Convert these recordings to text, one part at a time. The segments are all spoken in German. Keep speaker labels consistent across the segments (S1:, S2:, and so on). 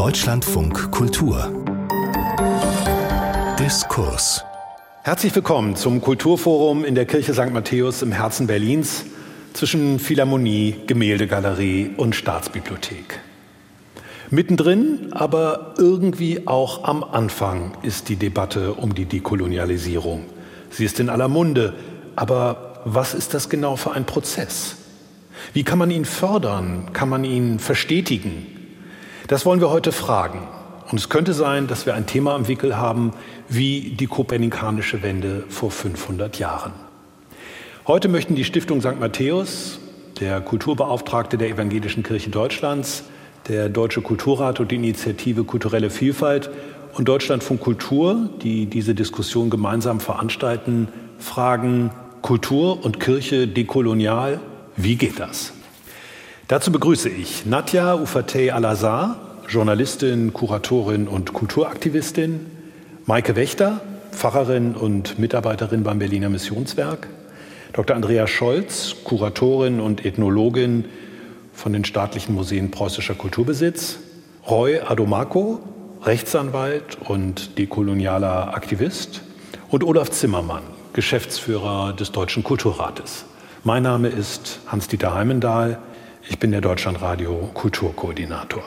S1: Deutschlandfunk Kultur Diskurs
S2: Herzlich willkommen zum Kulturforum in der Kirche St. Matthäus im Herzen Berlins zwischen Philharmonie, Gemäldegalerie und Staatsbibliothek. Mittendrin, aber irgendwie auch am Anfang ist die Debatte um die Dekolonialisierung. Sie ist in aller Munde, aber was ist das genau für ein Prozess? Wie kann man ihn fördern? Kann man ihn verstetigen? Das wollen wir heute fragen. Und es könnte sein, dass wir ein Thema am Wickel haben wie die kopernikanische Wende vor 500 Jahren. Heute möchten die Stiftung St. Matthäus, der Kulturbeauftragte der Evangelischen Kirche Deutschlands, der Deutsche Kulturrat und die Initiative Kulturelle Vielfalt und Deutschlandfunk Kultur, die diese Diskussion gemeinsam veranstalten, fragen Kultur und Kirche dekolonial, wie geht das? Dazu begrüße ich Nadja Ufateh Al-Azhar, Journalistin, Kuratorin und Kulturaktivistin, Maike Wächter, Pfarrerin und Mitarbeiterin beim Berliner Missionswerk, Dr. Andrea Scholz, Kuratorin und Ethnologin von den staatlichen Museen Preußischer Kulturbesitz, Roy Adomako, Rechtsanwalt und dekolonialer Aktivist und Olaf Zimmermann, Geschäftsführer des Deutschen Kulturrates. Mein Name ist Hans-Dieter Heimendahl. Ich bin der Deutschlandradio Kulturkoordinator.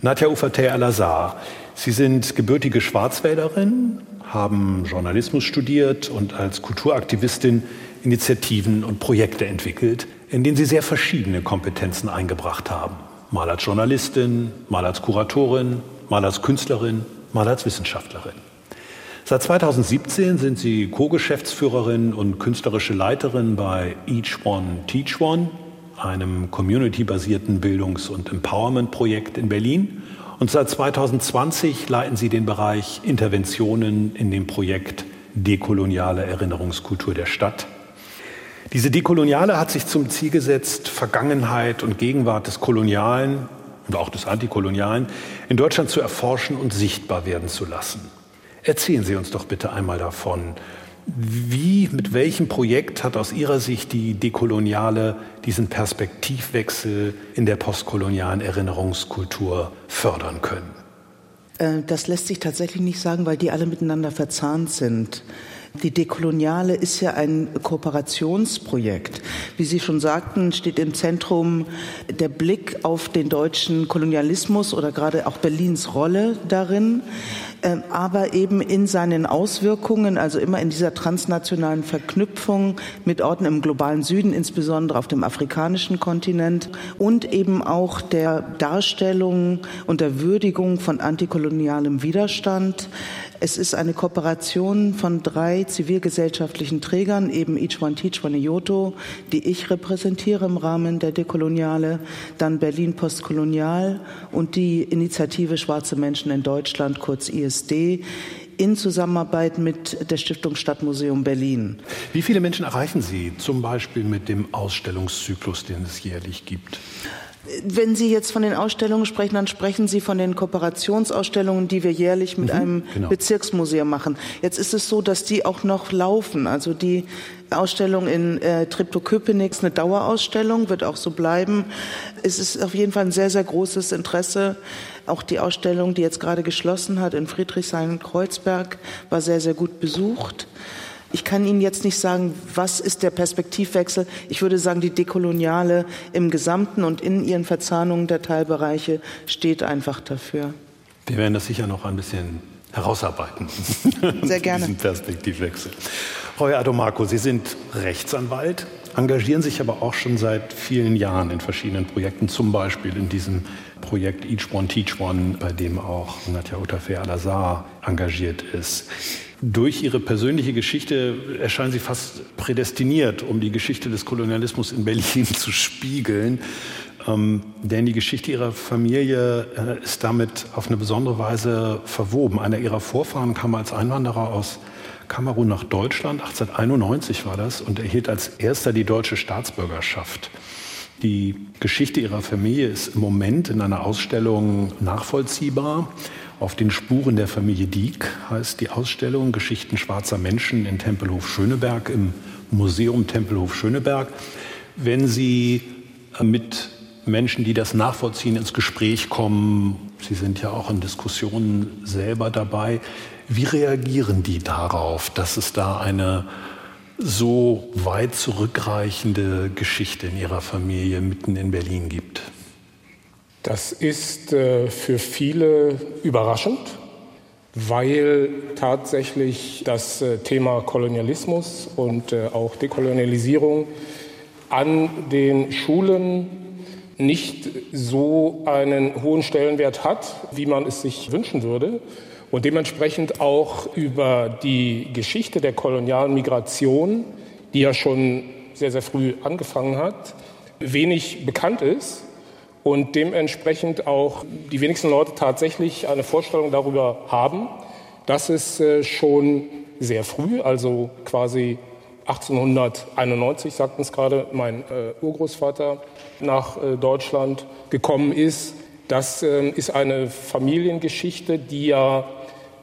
S2: Nadja Ufateh Al-Azhar, Sie sind gebürtige Schwarzwälderin, haben Journalismus studiert und als Kulturaktivistin Initiativen und Projekte entwickelt, in denen Sie sehr verschiedene Kompetenzen eingebracht haben. Mal als Journalistin, mal als Kuratorin, mal als Künstlerin, mal als Wissenschaftlerin. Seit 2017 sind Sie Co-Geschäftsführerin und künstlerische Leiterin bei Each One Teach One, einem community-basierten Bildungs- und Empowerment-Projekt in Berlin. Und seit 2020 leiten Sie den Bereich Interventionen in dem Projekt Dekoloniale Erinnerungskultur der Stadt diese Dekoloniale hat sich zum Ziel gesetzt, Vergangenheit und Gegenwart des Kolonialen und auch des Antikolonialen in Deutschland zu erforschen und sichtbar werden zu lassen. Erzählen Sie uns doch bitte einmal davon. Wie, mit welchem Projekt hat aus Ihrer Sicht die Dekoloniale diesen Perspektivwechsel in der postkolonialen Erinnerungskultur fördern können?
S3: Äh, das lässt sich tatsächlich nicht sagen, weil die alle miteinander verzahnt sind. Die Dekoloniale ist ja ein Kooperationsprojekt. Wie Sie schon sagten, steht im Zentrum der Blick auf den deutschen Kolonialismus oder gerade auch Berlins Rolle darin, ähm, aber eben in seinen Auswirkungen, also immer in dieser transnationalen Verknüpfung mit Orten im globalen Süden, insbesondere auf dem afrikanischen Kontinent und eben auch der Darstellung und der Würdigung von antikolonialem Widerstand, es ist eine Kooperation von drei zivilgesellschaftlichen Trägern, eben Each One Teach One Iyoto, die ich repräsentiere im Rahmen der Dekoloniale, dann Berlin Postkolonial und die Initiative Schwarze Menschen in Deutschland, kurz ISD in Zusammenarbeit mit der Stiftung Stadtmuseum Berlin.
S2: Wie viele Menschen erreichen Sie zum Beispiel mit dem Ausstellungszyklus, den es jährlich gibt?
S3: Wenn Sie jetzt von den Ausstellungen sprechen, dann sprechen Sie von den Kooperationsausstellungen, die wir jährlich mit mhm, einem genau. Bezirksmuseum machen. Jetzt ist es so, dass die auch noch laufen. Also die Ausstellung in äh, Treptow-Köpenick ist eine Dauerausstellung, wird auch so bleiben. Es ist auf jeden Fall ein sehr, sehr großes Interesse. Auch die Ausstellung, die jetzt gerade geschlossen hat in Friedrichshain-Kreuzberg, war sehr, sehr gut besucht. Ich kann Ihnen jetzt nicht sagen, was ist der Perspektivwechsel. Ich würde sagen, die Dekoloniale im Gesamten und in ihren Verzahnungen der Teilbereiche steht einfach dafür.
S2: Wir werden das sicher noch ein bisschen herausarbeiten.
S3: Sehr gerne.
S2: Diesen Perspektivwechsel. Roy Adomarco, Sie sind Rechtsanwalt, engagieren sich aber auch schon seit vielen Jahren in verschiedenen Projekten, zum Beispiel in diesem Projekt Each One Teach One, bei dem auch Nadja Utafe Al-Azhar engagiert ist. Durch ihre persönliche Geschichte erscheinen sie fast prädestiniert, um die Geschichte des Kolonialismus in Berlin zu spiegeln. Ähm, denn die Geschichte ihrer Familie äh, ist damit auf eine besondere Weise verwoben. Einer ihrer Vorfahren kam als Einwanderer aus Kamerun nach Deutschland, 1891 war das, und erhielt als erster die deutsche Staatsbürgerschaft. Die Geschichte ihrer Familie ist im Moment in einer Ausstellung nachvollziehbar. Auf den Spuren der Familie Dieck heißt die Ausstellung Geschichten schwarzer Menschen in Tempelhof Schöneberg im Museum Tempelhof Schöneberg. Wenn Sie mit Menschen, die das nachvollziehen, ins Gespräch kommen. Sie sind ja auch in Diskussionen selber dabei. Wie reagieren die darauf, dass es da eine so weit zurückreichende Geschichte in ihrer Familie mitten in Berlin gibt?
S4: Das ist äh, für viele überraschend, weil tatsächlich das äh, Thema Kolonialismus und äh, auch Dekolonialisierung an den Schulen nicht so einen hohen Stellenwert hat, wie man es sich wünschen würde und dementsprechend auch über die Geschichte der kolonialen Migration, die ja schon sehr, sehr früh angefangen hat, wenig bekannt ist und dementsprechend auch die wenigsten Leute tatsächlich eine Vorstellung darüber haben, dass es äh, schon sehr früh, also quasi 1891, sagten es gerade, mein äh, Urgroßvater nach äh, Deutschland gekommen ist. Das äh, ist eine Familiengeschichte, die ja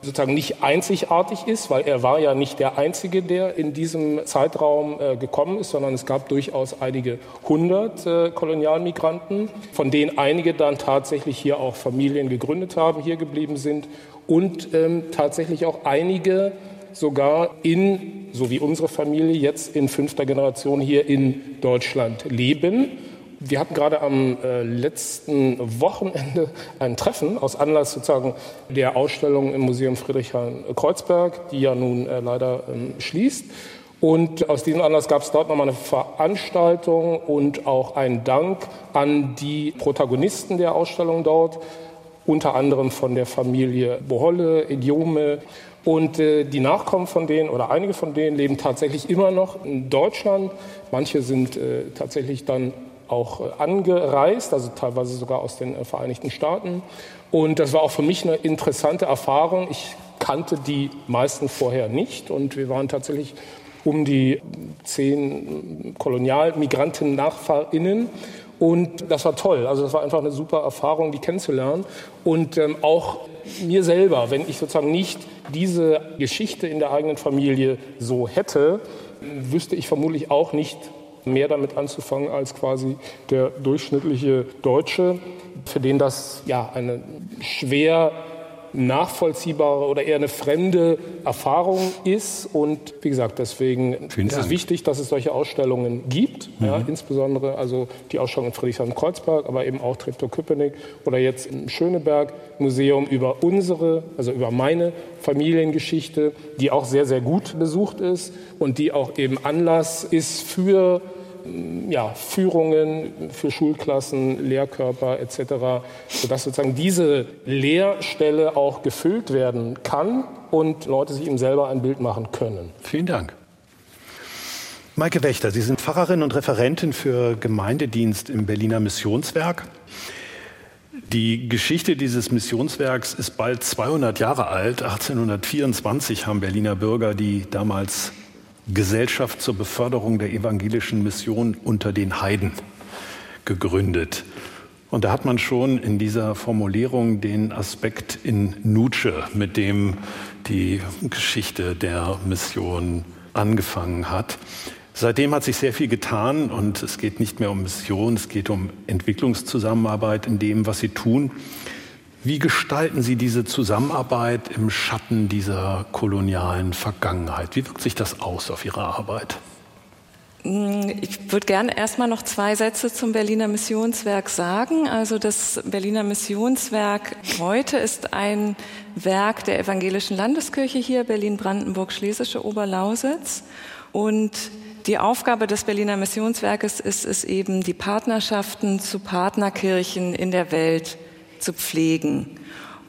S4: sozusagen nicht einzigartig ist, weil er war ja nicht der Einzige, der in diesem Zeitraum äh, gekommen ist, sondern es gab durchaus einige hundert äh, Kolonialmigranten, von denen einige dann tatsächlich hier auch Familien gegründet haben, hier geblieben sind und ähm, tatsächlich auch einige sogar in, so wie unsere Familie jetzt in fünfter Generation hier in Deutschland leben. Wir hatten gerade am äh, letzten Wochenende ein Treffen aus Anlass sozusagen der Ausstellung im Museum Friedrichshain-Kreuzberg, die ja nun äh, leider ähm, schließt. Und aus diesem Anlass gab es dort nochmal eine Veranstaltung und auch einen Dank an die Protagonisten der Ausstellung dort, unter anderem von der Familie Boholle, Idiome. Und äh, die Nachkommen von denen oder einige von denen leben tatsächlich immer noch in Deutschland. Manche sind tatsächlich dann auch äh, angereist, also teilweise sogar aus den äh, Vereinigten Staaten. Und das war auch für mich eine interessante Erfahrung. Ich kannte die meisten vorher nicht und wir waren tatsächlich um die zehn Kolonialmigranten-NachfahrInnen. Und das war toll. Also das war einfach eine super Erfahrung, die kennenzulernen. Und ähm, auch mir selber, wenn ich sozusagen nicht diese Geschichte in der eigenen Familie so hätte, wüsste ich vermutlich auch nicht, mehr damit anzufangen als quasi der durchschnittliche Deutsche, für den das ja eine schwer nachvollziehbare oder eher eine fremde Erfahrung ist. Und wie gesagt, deswegen Vielen ist Dank. es wichtig, dass es solche Ausstellungen gibt. Mhm. Ja, insbesondere also die Ausstellung in Friedrichshain-Kreuzberg, aber eben auch Treptow-Köpenick oder jetzt im Schöneberg-Museum über unsere, also über meine Familiengeschichte, die auch sehr, sehr gut besucht ist und die auch eben Anlass ist für ja, Führungen für Schulklassen, Lehrkörper etc., sodass sozusagen diese Lehrstelle auch gefüllt werden kann und Leute sich eben selber ein Bild machen können.
S2: Vielen Dank. Maike Wächter, Sie sind Pfarrerin und Referentin für Gemeindedienst im Berliner Missionswerk. Die Geschichte dieses Missionswerks ist bald 200 Jahre alt. 1824 haben Berliner Bürger die damals Gesellschaft zur Beförderung der evangelischen Mission unter den Heiden gegründet. Und da hat man schon in dieser Formulierung den Aspekt in Nutsche, mit dem die Geschichte der Mission angefangen hat. Seitdem hat sich sehr viel getan und es geht nicht mehr um Mission, es geht um Entwicklungszusammenarbeit in dem, was sie tun. Wie gestalten Sie diese Zusammenarbeit im Schatten dieser kolonialen Vergangenheit? Wie wirkt sich das aus auf Ihre Arbeit?
S5: Ich würde gerne erstmal noch zwei Sätze zum Berliner Missionswerk sagen. Also das Berliner Missionswerk heute ist ein Werk der Evangelischen Landeskirche hier, Berlin-Brandenburg-Schlesische Oberlausitz. Und die Aufgabe des Berliner Missionswerkes ist es eben, die Partnerschaften zu Partnerkirchen in der Welt zu pflegen.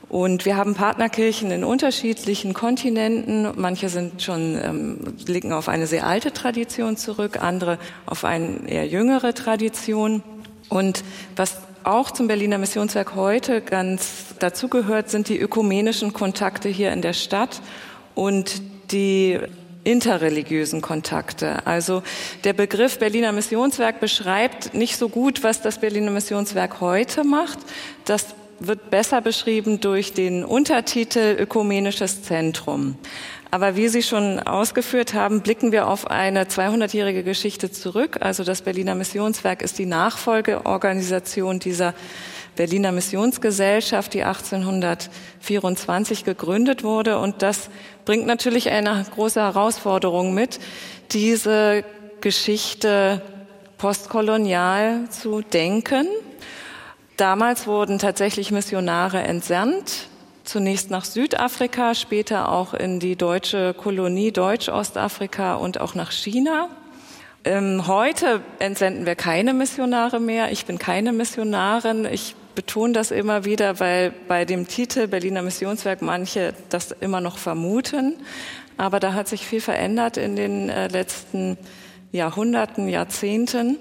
S5: Und wir haben Partnerkirchen in unterschiedlichen Kontinenten. Manche sind schon, ähm, blicken auf eine sehr alte Tradition zurück, andere auf eine eher jüngere Tradition. Und was auch zum Berliner Missionswerk heute ganz dazugehört, sind die ökumenischen Kontakte hier in der Stadt und die interreligiösen Kontakte. Also der Begriff Berliner Missionswerk beschreibt nicht so gut, was das Berliner Missionswerk heute macht. Das wird besser beschrieben durch den Untertitel Ökumenisches Zentrum. Aber wie Sie schon ausgeführt haben, blicken wir auf eine 200-jährige Geschichte zurück. Also das Berliner Missionswerk ist die Nachfolgeorganisation dieser Berliner Missionsgesellschaft, die 1824 gegründet wurde. Und das bringt natürlich eine große Herausforderung mit, diese Geschichte postkolonial zu denken. Damals wurden tatsächlich Missionare entsandt zunächst nach Südafrika, später auch in die deutsche Kolonie Deutsch-Ostafrika und auch nach China. Ähm, heute entsenden wir keine Missionare mehr. Ich bin keine Missionarin. Ich betone das immer wieder, weil bei dem Titel Berliner Missionswerk manche das immer noch vermuten. Aber da hat sich viel verändert in den äh, letzten Jahrhunderten, Jahrzehnten.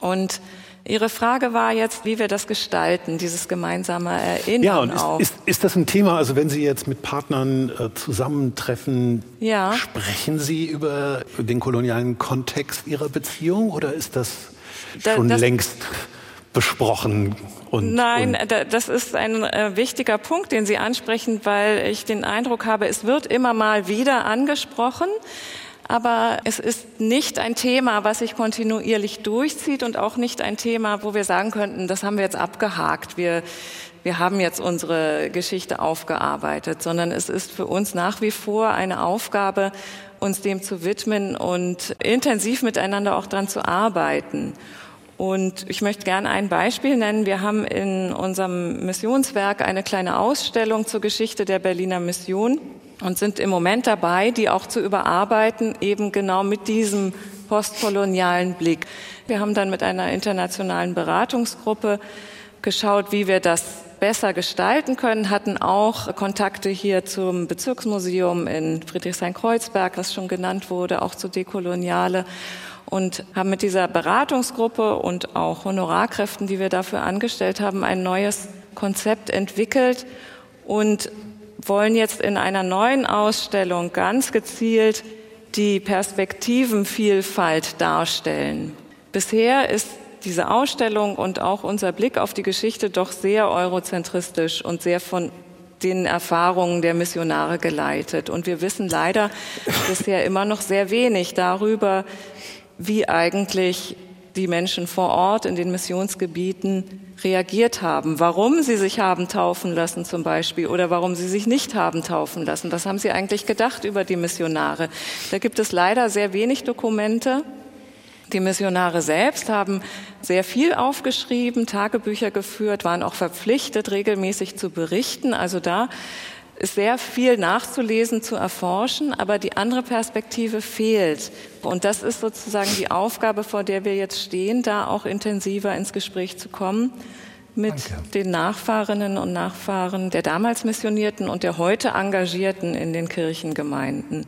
S5: Und Ihre Frage war jetzt, wie wir das gestalten, dieses gemeinsame Erinnern.
S2: Ja, und ist, ist, ist das ein Thema, also wenn Sie jetzt mit Partnern äh, zusammentreffen, ja. sprechen Sie über den kolonialen Kontext Ihrer Beziehung oder ist das schon das, längst besprochen?
S5: Und, Nein, und das ist ein äh, wichtiger Punkt, den Sie ansprechen, weil ich den Eindruck habe, es wird immer mal wieder angesprochen aber es ist nicht ein Thema, was sich kontinuierlich durchzieht und auch nicht ein Thema, wo wir sagen könnten, das haben wir jetzt abgehakt, wir, wir haben jetzt unsere Geschichte aufgearbeitet, sondern es ist für uns nach wie vor eine Aufgabe, uns dem zu widmen und intensiv miteinander auch dran zu arbeiten. Und ich möchte gerne ein Beispiel nennen. Wir haben in unserem Missionswerk eine kleine Ausstellung zur Geschichte der Berliner Mission und sind im Moment dabei, die auch zu überarbeiten, eben genau mit diesem postkolonialen Blick. Wir haben dann mit einer internationalen Beratungsgruppe geschaut, wie wir das besser gestalten können, hatten auch Kontakte hier zum Bezirksmuseum in Friedrichshain-Kreuzberg, was schon genannt wurde, auch zu Dekoloniale und haben mit dieser Beratungsgruppe und auch Honorarkräften, die wir dafür angestellt haben, ein neues Konzept entwickelt und wollen jetzt in einer neuen Ausstellung ganz gezielt die Perspektivenvielfalt darstellen. Bisher ist diese Ausstellung und auch unser Blick auf die Geschichte doch sehr eurozentristisch und sehr von den Erfahrungen der Missionare geleitet. Und wir wissen leider bisher immer noch sehr wenig darüber, wie eigentlich die Menschen vor Ort in den Missionsgebieten reagiert haben, warum sie sich haben taufen lassen zum Beispiel oder warum sie sich nicht haben taufen lassen. Was haben sie eigentlich gedacht über die Missionare? Da gibt es leider sehr wenig Dokumente. Die Missionare selbst haben sehr viel aufgeschrieben, Tagebücher geführt, waren auch verpflichtet, regelmäßig zu berichten. Also da ist sehr viel nachzulesen, zu erforschen, aber die andere Perspektive fehlt. Und das ist sozusagen die Aufgabe, vor der wir jetzt stehen, da auch intensiver ins Gespräch zu kommen mit Danke. den Nachfahrinnen und Nachfahren der damals Missionierten und der heute Engagierten in den Kirchengemeinden.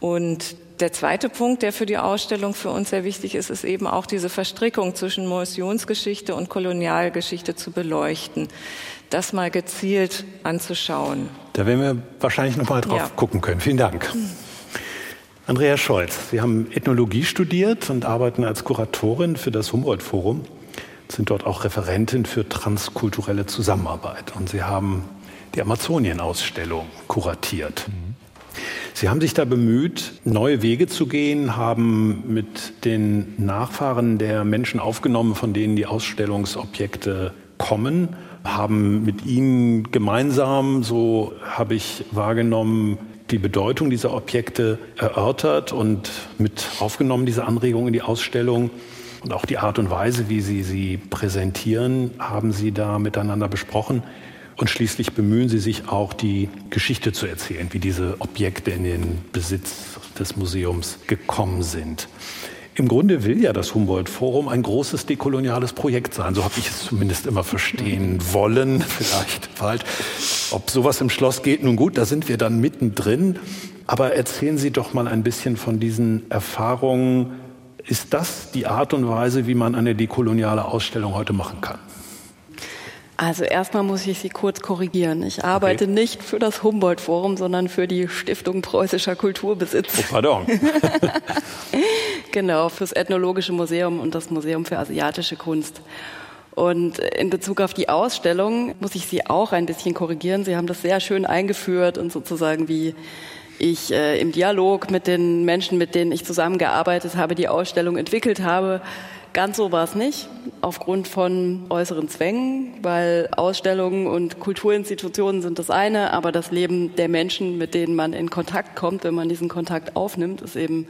S5: Und der zweite Punkt, der für die Ausstellung für uns sehr wichtig ist, ist eben auch diese Verstrickung zwischen Missionsgeschichte und Kolonialgeschichte zu beleuchten das mal gezielt anzuschauen.
S2: Da werden wir wahrscheinlich noch mal drauf ja. gucken können. Vielen Dank. Andrea Scholz, Sie haben Ethnologie studiert und arbeiten als Kuratorin für das Humboldt-Forum, sind dort auch Referentin für transkulturelle Zusammenarbeit und Sie haben die Amazonien-Ausstellung kuratiert. Sie haben sich da bemüht, neue Wege zu gehen, haben mit den Nachfahren der Menschen aufgenommen, von denen die Ausstellungsobjekte kommen haben mit ihnen gemeinsam, so habe ich wahrgenommen, die Bedeutung dieser Objekte erörtert und mit aufgenommen, diese Anregungen in die Ausstellung. Und auch die Art und Weise, wie Sie sie präsentieren, haben Sie da miteinander besprochen. Und schließlich bemühen Sie sich auch, die Geschichte zu erzählen, wie diese Objekte in den Besitz des Museums gekommen sind. Im Grunde will ja das Humboldt-Forum ein großes dekoloniales Projekt sein. So habe ich es zumindest immer verstehen wollen. Vielleicht bald. Ob sowas im Schloss geht, nun gut, da sind wir dann mittendrin. Aber erzählen Sie doch mal ein bisschen von diesen Erfahrungen. Ist das die Art und Weise, wie man eine dekoloniale Ausstellung heute machen kann?
S6: Also erstmal muss ich Sie kurz korrigieren. Ich arbeite okay. nicht für das Humboldt-Forum, sondern für die Stiftung Preußischer Kulturbesitz.
S2: Oh, pardon.
S6: genau, fürs Ethnologische Museum und das Museum für asiatische Kunst. Und in Bezug auf die Ausstellung muss ich Sie auch ein bisschen korrigieren. Sie haben das sehr schön eingeführt und sozusagen wie ich äh, im Dialog mit den Menschen, mit denen ich zusammengearbeitet habe, die Ausstellung entwickelt habe. Ganz so war es nicht, aufgrund von äußeren Zwängen, weil Ausstellungen und Kulturinstitutionen sind das eine, aber das Leben der Menschen, mit denen man in Kontakt kommt, wenn man diesen Kontakt aufnimmt, ist eben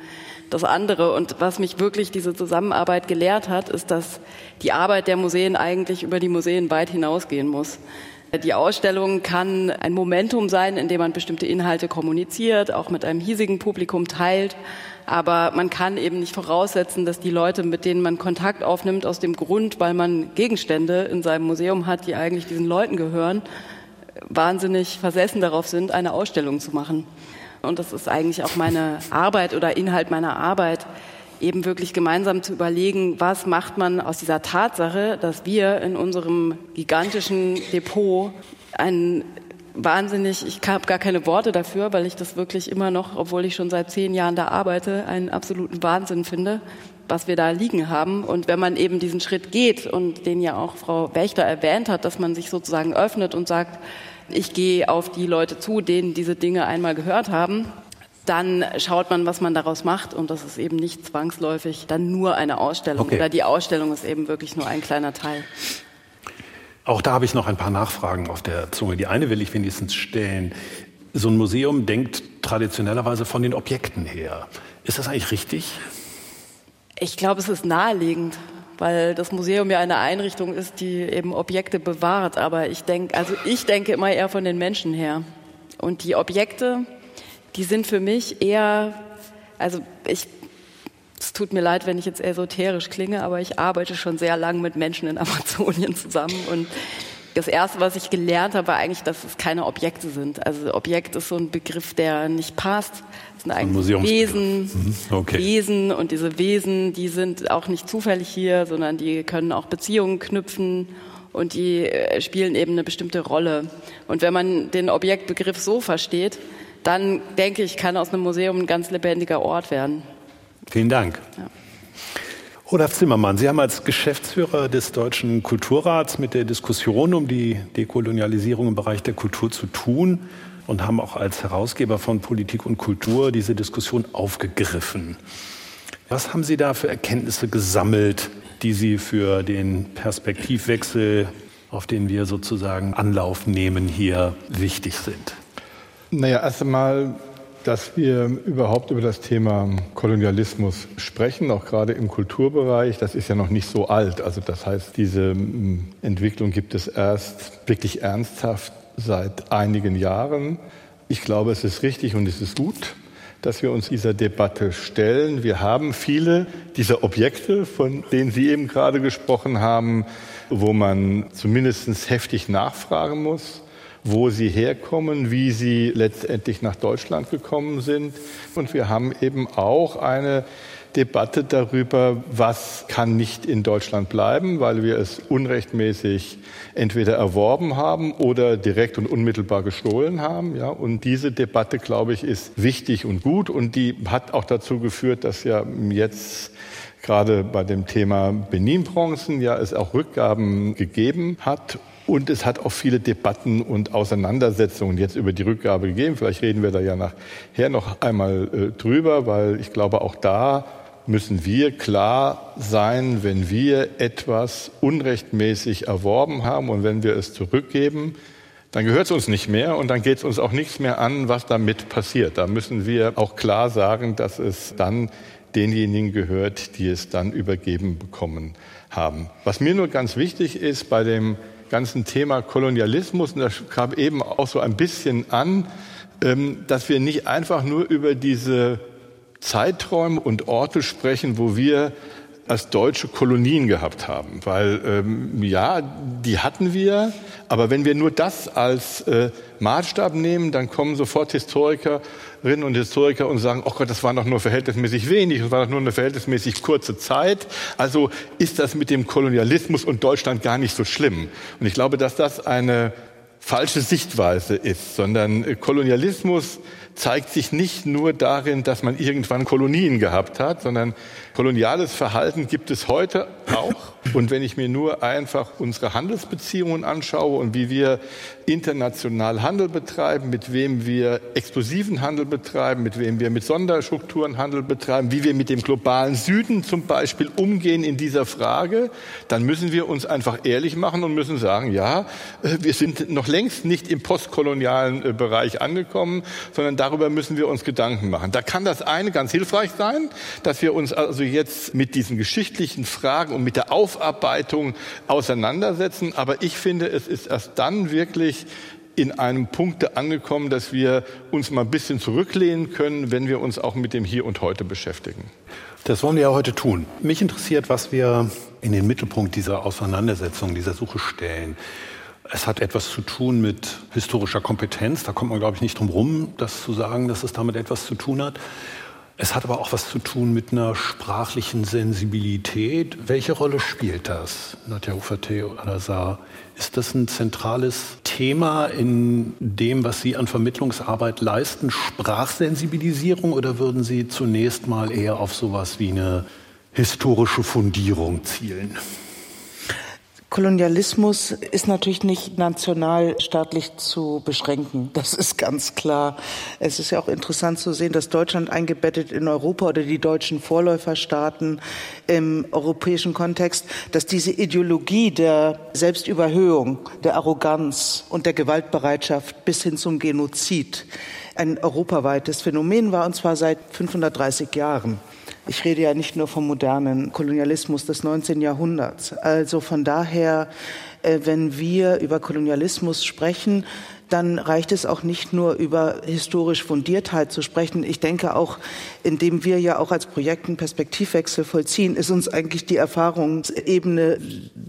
S6: das andere. Und was mich wirklich diese Zusammenarbeit gelehrt hat, ist, dass die Arbeit der Museen eigentlich über die Museen weit hinausgehen muss. Die Ausstellung kann ein Momentum sein, in dem man bestimmte Inhalte kommuniziert, auch mit einem hiesigen Publikum teilt. Aber man kann eben nicht voraussetzen, dass die Leute, mit denen man Kontakt aufnimmt, aus dem Grund, weil man Gegenstände in seinem Museum hat, die eigentlich diesen Leuten gehören, wahnsinnig versessen darauf sind, eine Ausstellung zu machen. Und das ist eigentlich auch meine Arbeit oder Inhalt meiner Arbeit, eben wirklich gemeinsam zu überlegen, was macht man aus dieser Tatsache, dass wir in unserem gigantischen Depot ein wahnsinnig, ich habe gar keine Worte dafür, weil ich das wirklich immer noch, obwohl ich schon seit zehn Jahren da arbeite, einen absoluten Wahnsinn finde, was wir da liegen haben. Und wenn man eben diesen Schritt geht und den ja auch Frau Wächter erwähnt hat, dass man sich sozusagen öffnet und sagt, ich gehe auf die Leute zu, denen diese Dinge einmal gehört haben, dann schaut man, was man daraus macht und das ist eben nicht zwangsläufig dann nur eine Ausstellung okay. oder die Ausstellung ist eben wirklich nur ein kleiner Teil.
S2: Auch da habe ich noch ein paar Nachfragen auf der Zunge. Die eine will ich wenigstens stellen. So ein Museum denkt traditionellerweise von den Objekten her. Ist das eigentlich richtig?
S6: Ich glaube, es ist naheliegend, weil das Museum ja eine Einrichtung ist, die eben Objekte bewahrt. Aber ich denke, also ich denke immer eher von den Menschen her. Und die Objekte, die sind für mich eher, also ich, es tut mir leid, wenn ich jetzt esoterisch klinge, aber ich arbeite schon sehr lang mit Menschen in Amazonien zusammen und das erste, was ich gelernt habe, war eigentlich, dass es keine Objekte sind. Also Objekt ist so ein Begriff, der nicht passt. Es sind eigentlich Wesen, mhm. okay. Wesen und diese Wesen, die sind auch nicht zufällig hier, sondern die können auch Beziehungen knüpfen und die äh, spielen eben eine bestimmte Rolle. Und wenn man den Objektbegriff so versteht, dann denke ich, kann aus einem Museum ein ganz lebendiger Ort werden.
S2: Vielen Dank. Ja. Olaf Zimmermann, Sie haben als Geschäftsführer des Deutschen Kulturrats mit der Diskussion um die Dekolonialisierung im Bereich der Kultur zu tun und haben auch als Herausgeber von Politik und Kultur diese Diskussion aufgegriffen. Was haben Sie da für Erkenntnisse gesammelt, die Sie für den Perspektivwechsel, auf den wir sozusagen Anlauf nehmen, hier wichtig sind?
S7: Naja, erst einmal, dass wir überhaupt über das Thema Kolonialismus sprechen, auch gerade im Kulturbereich, das ist ja noch nicht so alt. Also das heißt, diese Entwicklung gibt es erst wirklich ernsthaft seit einigen Jahren. Ich glaube, es ist richtig und es ist gut, dass wir uns dieser Debatte stellen. Wir haben viele dieser Objekte, von denen Sie eben gerade gesprochen haben, wo man zumindest heftig nachfragen muss wo sie herkommen, wie sie letztendlich nach Deutschland gekommen sind. Und wir haben eben auch eine Debatte darüber, was kann nicht in Deutschland bleiben, weil wir es unrechtmäßig entweder erworben haben oder direkt und unmittelbar gestohlen haben. Ja, und diese Debatte, glaube ich, ist wichtig und gut und die hat auch dazu geführt, dass ja jetzt gerade bei dem Thema Benin-Bronzen ja es auch Rückgaben gegeben hat und es hat auch viele Debatten und Auseinandersetzungen jetzt über die Rückgabe gegeben. Vielleicht reden wir da ja nachher noch einmal äh, drüber, weil ich glaube, auch da müssen wir klar sein, wenn wir etwas unrechtmäßig erworben haben und wenn wir es zurückgeben, dann gehört es uns nicht mehr und dann geht es uns auch nichts mehr an, was damit passiert. Da müssen wir auch klar sagen, dass es dann denjenigen gehört, die es dann übergeben bekommen haben. Was mir nur ganz wichtig ist bei dem ganzen Thema Kolonialismus, und das kam eben auch so ein bisschen an, ähm, dass wir nicht einfach nur über diese Zeiträume und Orte sprechen, wo wir als deutsche Kolonien gehabt haben. Weil ähm, ja, die hatten wir, aber wenn wir nur das als äh, Maßstab nehmen, dann kommen sofort Historikerinnen und Historiker und sagen, oh Gott, das war doch nur verhältnismäßig wenig, das war doch nur eine verhältnismäßig kurze Zeit. Also ist das mit dem Kolonialismus und Deutschland gar nicht so schlimm. Und ich glaube, dass das eine falsche Sichtweise ist, sondern Kolonialismus zeigt sich nicht nur darin, dass man irgendwann Kolonien gehabt hat, sondern koloniales Verhalten gibt es heute auch. Und wenn ich mir nur einfach unsere Handelsbeziehungen anschaue und wie wir international Handel betreiben, mit wem wir exklusiven Handel betreiben, mit wem wir mit Sonderstrukturen Handel betreiben, wie wir mit dem globalen Süden zum Beispiel umgehen in dieser Frage, dann müssen wir uns einfach ehrlich machen und müssen sagen, ja, äh, wir sind noch längst nicht im postkolonialen äh, Bereich angekommen, sondern darüber müssen wir uns Gedanken machen. Da kann das eine ganz hilfreich sein, dass wir uns also jetzt mit diesen geschichtlichen Fragen und mit der Aufarbeitung auseinandersetzen. Aber ich finde, es ist erst dann wirklich in einem Punkt angekommen, dass wir uns mal ein bisschen zurücklehnen können, wenn wir uns auch mit dem Hier und Heute beschäftigen.
S2: Das wollen wir ja heute tun. Mich interessiert, was wir in den Mittelpunkt dieser Auseinandersetzung, dieser Suche stellen. Es hat etwas zu tun mit historischer Kompetenz. Da kommt man, glaube ich, nicht drum rum, das zu sagen, dass es damit etwas zu tun hat. Es hat aber auch was zu tun mit einer sprachlichen Sensibilität. Welche Rolle spielt das, Nadja Uferte Al-Azhar? Ist das ein zentrales Thema in dem, was Sie an Vermittlungsarbeit leisten, Sprachsensibilisierung, oder würden Sie zunächst mal eher auf sowas wie eine historische Fundierung zielen?
S3: Kolonialismus ist natürlich nicht nationalstaatlich zu beschränken. Das ist ganz klar. Es ist ja auch interessant zu sehen, dass Deutschland eingebettet in Europa oder die deutschen Vorläuferstaaten im europäischen Kontext, dass diese Ideologie der Selbstüberhöhung, der Arroganz und der Gewaltbereitschaft bis hin zum Genozid ein europaweites Phänomen war, und zwar seit 530 Jahren. Ich rede ja nicht nur vom modernen Kolonialismus des 19. Jahrhunderts. Also von daher, äh, wenn wir über Kolonialismus sprechen, dann reicht es auch nicht nur über historisch Fundiertheit zu sprechen. Ich denke auch, indem wir ja auch als Projekt einen Perspektivwechsel vollziehen, ist uns eigentlich die Erfahrungsebene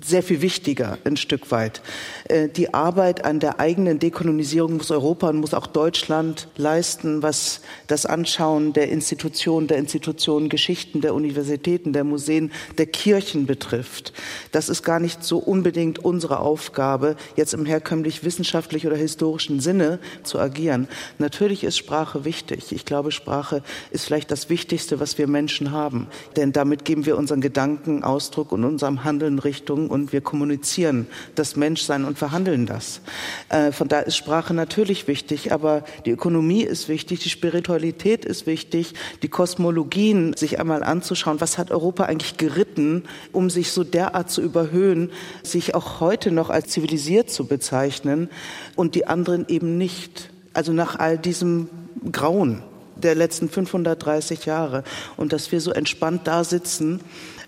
S3: sehr viel wichtiger, ein Stück weit. Äh, die Arbeit an der eigenen Dekolonisierung muss Europa und muss auch Deutschland leisten, was das Anschauen der Institutionen, der Institutionen, Geschichten der Universitäten, der Museen, der Kirchen betrifft. Das ist gar nicht so unbedingt unsere Aufgabe, jetzt im herkömmlich wissenschaftlich oder historisch historischen Sinne zu agieren. Natürlich ist Sprache wichtig. Ich glaube, Sprache ist vielleicht das Wichtigste, was wir Menschen haben. Denn damit geben wir unseren Gedanken Ausdruck und unserem Handeln Richtung und wir kommunizieren das Menschsein und verhandeln das. Äh, von da ist Sprache natürlich wichtig, aber die Ökonomie ist wichtig, die Spiritualität ist wichtig, die Kosmologien sich einmal anzuschauen. Was hat Europa eigentlich geritten, um sich so derart zu überhöhen, sich auch heute noch als zivilisiert zu bezeichnen und die anderen eben nicht. Also nach all diesem Grauen der letzten 530 Jahre und dass wir so entspannt da sitzen,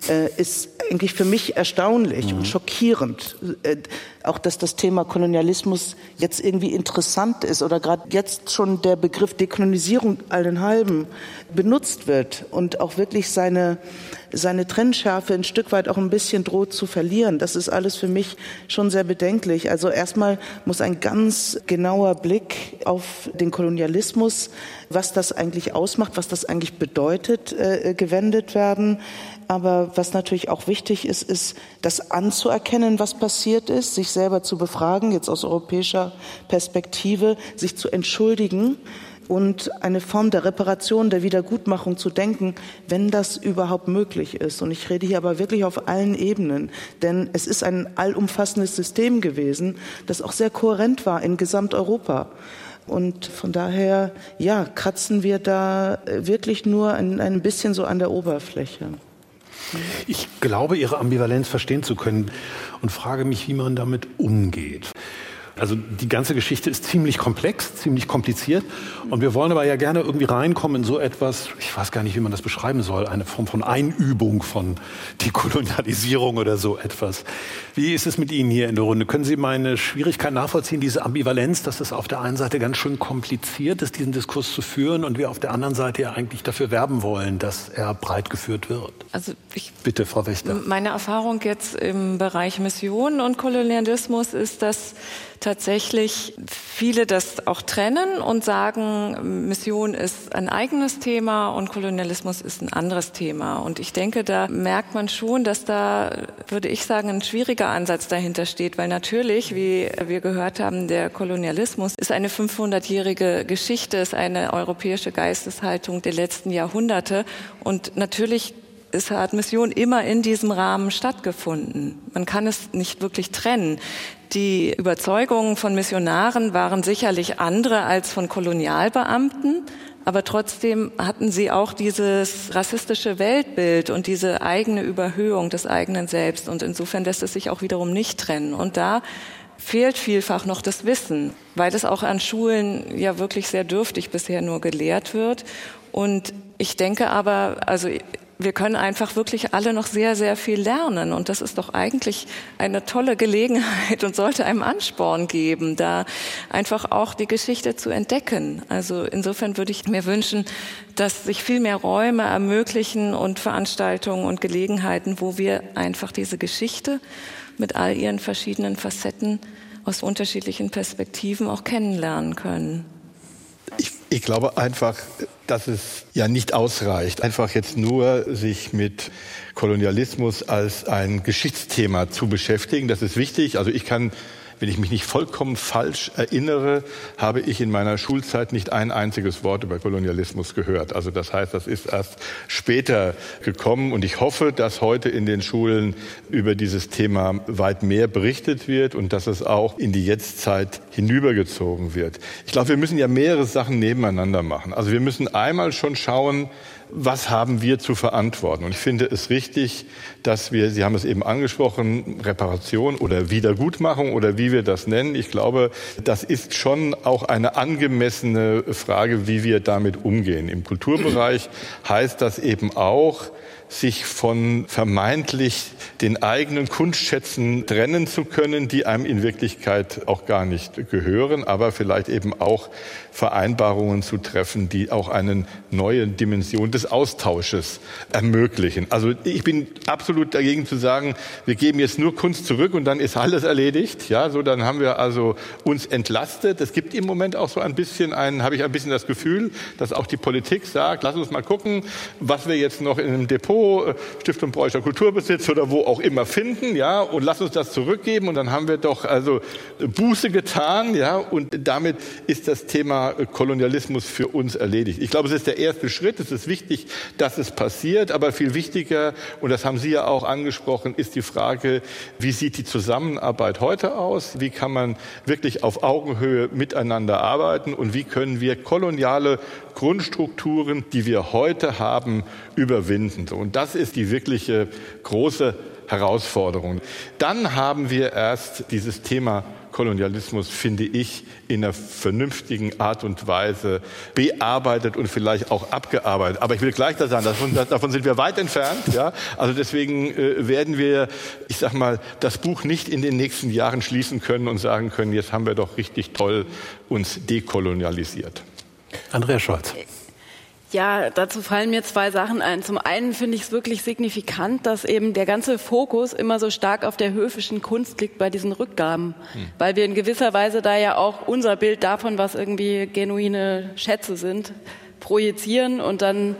S3: äh, ist eigentlich für mich erstaunlich mhm. und schockierend. Äh, auch, dass das Thema Kolonialismus jetzt irgendwie interessant ist oder gerade jetzt schon der Begriff Dekolonisierung allen halben benutzt wird und auch wirklich seine, seine Trennschärfe ein Stück weit auch ein bisschen droht zu verlieren. Das ist alles für mich schon sehr bedenklich. Also erstmal muss ein ganz genauer Blick auf den Kolonialismus, was das eigentlich ausmacht, was das eigentlich bedeutet, äh, gewendet werden. Aber was natürlich auch wichtig ist, ist, das anzuerkennen, was passiert ist, sich selber zu befragen, jetzt aus europäischer Perspektive, sich zu entschuldigen und eine Form der Reparation, der Wiedergutmachung zu denken, wenn das überhaupt möglich ist. Und ich rede hier aber wirklich auf allen Ebenen, denn es ist ein allumfassendes System gewesen, das auch sehr kohärent war in Gesamteuropa. Und von daher, ja, kratzen wir da wirklich nur ein, ein bisschen so an der Oberfläche.
S2: Ich glaube, Ihre Ambivalenz verstehen zu können und frage mich, wie man damit umgeht. Also die ganze Geschichte ist ziemlich komplex, ziemlich kompliziert. Und wir wollen aber ja gerne irgendwie reinkommen in so etwas, ich weiß gar nicht, wie man das beschreiben soll, eine Form von Einübung von Dekolonialisierung oder so etwas. Wie ist es mit Ihnen hier in der Runde? Können Sie meine Schwierigkeit nachvollziehen, diese Ambivalenz, dass es auf der einen Seite ganz schön kompliziert ist, diesen Diskurs zu führen und wir auf der anderen Seite ja eigentlich dafür werben wollen, dass er breit geführt wird?
S5: Also ich,
S2: Bitte, Frau Wächter.
S5: Meine Erfahrung jetzt im Bereich Mission und Kolonialismus ist, dass tatsächlich viele das auch trennen und sagen, Mission ist ein eigenes Thema und Kolonialismus ist ein anderes Thema. Und ich denke, da merkt man schon, dass da, würde ich sagen, ein schwieriger Ansatz dahinter steht, weil natürlich, wie wir gehört haben, der Kolonialismus ist eine 500-jährige Geschichte, ist eine europäische Geisteshaltung der letzten Jahrhunderte und natürlich es hat Mission immer in diesem Rahmen stattgefunden. Man kann es nicht wirklich trennen. Die Überzeugungen von Missionaren waren sicherlich andere als von Kolonialbeamten, aber trotzdem hatten sie auch dieses rassistische Weltbild und diese eigene Überhöhung des eigenen Selbst. Und insofern lässt es sich auch wiederum nicht trennen. Und da fehlt vielfach noch das Wissen, weil es auch an Schulen ja wirklich sehr dürftig bisher nur gelehrt wird. Und ich denke aber, also wir können einfach wirklich alle noch sehr, sehr viel lernen. Und das ist doch eigentlich eine tolle Gelegenheit und sollte einem Ansporn geben, da einfach auch die Geschichte zu entdecken. Also insofern würde ich mir wünschen, dass sich viel mehr Räume ermöglichen und Veranstaltungen und Gelegenheiten, wo wir einfach diese Geschichte mit all ihren verschiedenen Facetten aus unterschiedlichen Perspektiven auch kennenlernen können.
S7: Ich, ich, glaube einfach, dass es ja nicht ausreicht, einfach jetzt nur sich mit Kolonialismus als ein Geschichtsthema zu beschäftigen. Das ist wichtig. Also ich kann wenn ich mich nicht vollkommen falsch erinnere, habe ich in meiner Schulzeit nicht ein einziges Wort über Kolonialismus gehört. Also das heißt, das ist erst später gekommen und ich hoffe, dass heute in den Schulen über dieses Thema weit mehr berichtet wird und dass es auch in die Jetztzeit hinübergezogen wird. Ich glaube, wir müssen ja mehrere Sachen nebeneinander machen. Also wir müssen einmal schon schauen, was haben wir zu verantworten? Und ich finde es richtig, dass wir, Sie haben es eben angesprochen, Reparation oder Wiedergutmachung oder wie wir das nennen. Ich glaube, das ist schon auch eine angemessene Frage, wie wir damit umgehen. Im Kulturbereich heißt das eben auch, sich von vermeintlich den eigenen Kunstschätzen trennen zu können, die einem in Wirklichkeit auch gar nicht gehören, aber vielleicht eben auch Vereinbarungen zu treffen, die auch eine neue Dimension des Austausches ermöglichen. Also ich bin absolut dagegen zu sagen, wir geben jetzt nur Kunst zurück und dann ist alles erledigt. Ja, so dann haben wir also uns entlastet. Es gibt im Moment auch so ein bisschen ein, habe ich ein bisschen das Gefühl, dass auch die Politik sagt, lass uns mal gucken, was wir jetzt noch in einem Depot Stiftung Preußischer Kulturbesitz oder wo auch immer finden, ja, und lass uns das zurückgeben und dann haben wir doch also Buße getan, ja, und damit ist das Thema Kolonialismus für uns erledigt. Ich glaube, es ist der erste Schritt. Es ist wichtig, dass es passiert, aber viel wichtiger, und das haben Sie ja auch angesprochen, ist die Frage, wie sieht die Zusammenarbeit heute aus? Wie kann man wirklich auf Augenhöhe miteinander arbeiten und wie können wir koloniale Grundstrukturen, die wir heute haben, überwinden. Und das ist die wirkliche große Herausforderung. Dann haben wir erst dieses Thema Kolonialismus, finde ich, in einer vernünftigen Art und Weise bearbeitet und vielleicht auch abgearbeitet. Aber ich will gleich da sagen, davon, davon sind wir weit entfernt. Ja? Also deswegen äh, werden wir, ich sag mal, das Buch nicht in den nächsten Jahren schließen können und sagen können, jetzt haben wir doch richtig toll uns dekolonialisiert.
S2: Andrea Scholz.
S6: Ja, dazu fallen mir zwei Sachen ein. Zum einen finde ich es wirklich signifikant, dass eben der ganze Fokus immer so stark auf der höfischen Kunst liegt bei diesen Rückgaben, hm. weil wir in gewisser Weise da ja auch unser Bild davon, was irgendwie genuine Schätze sind, projizieren und dann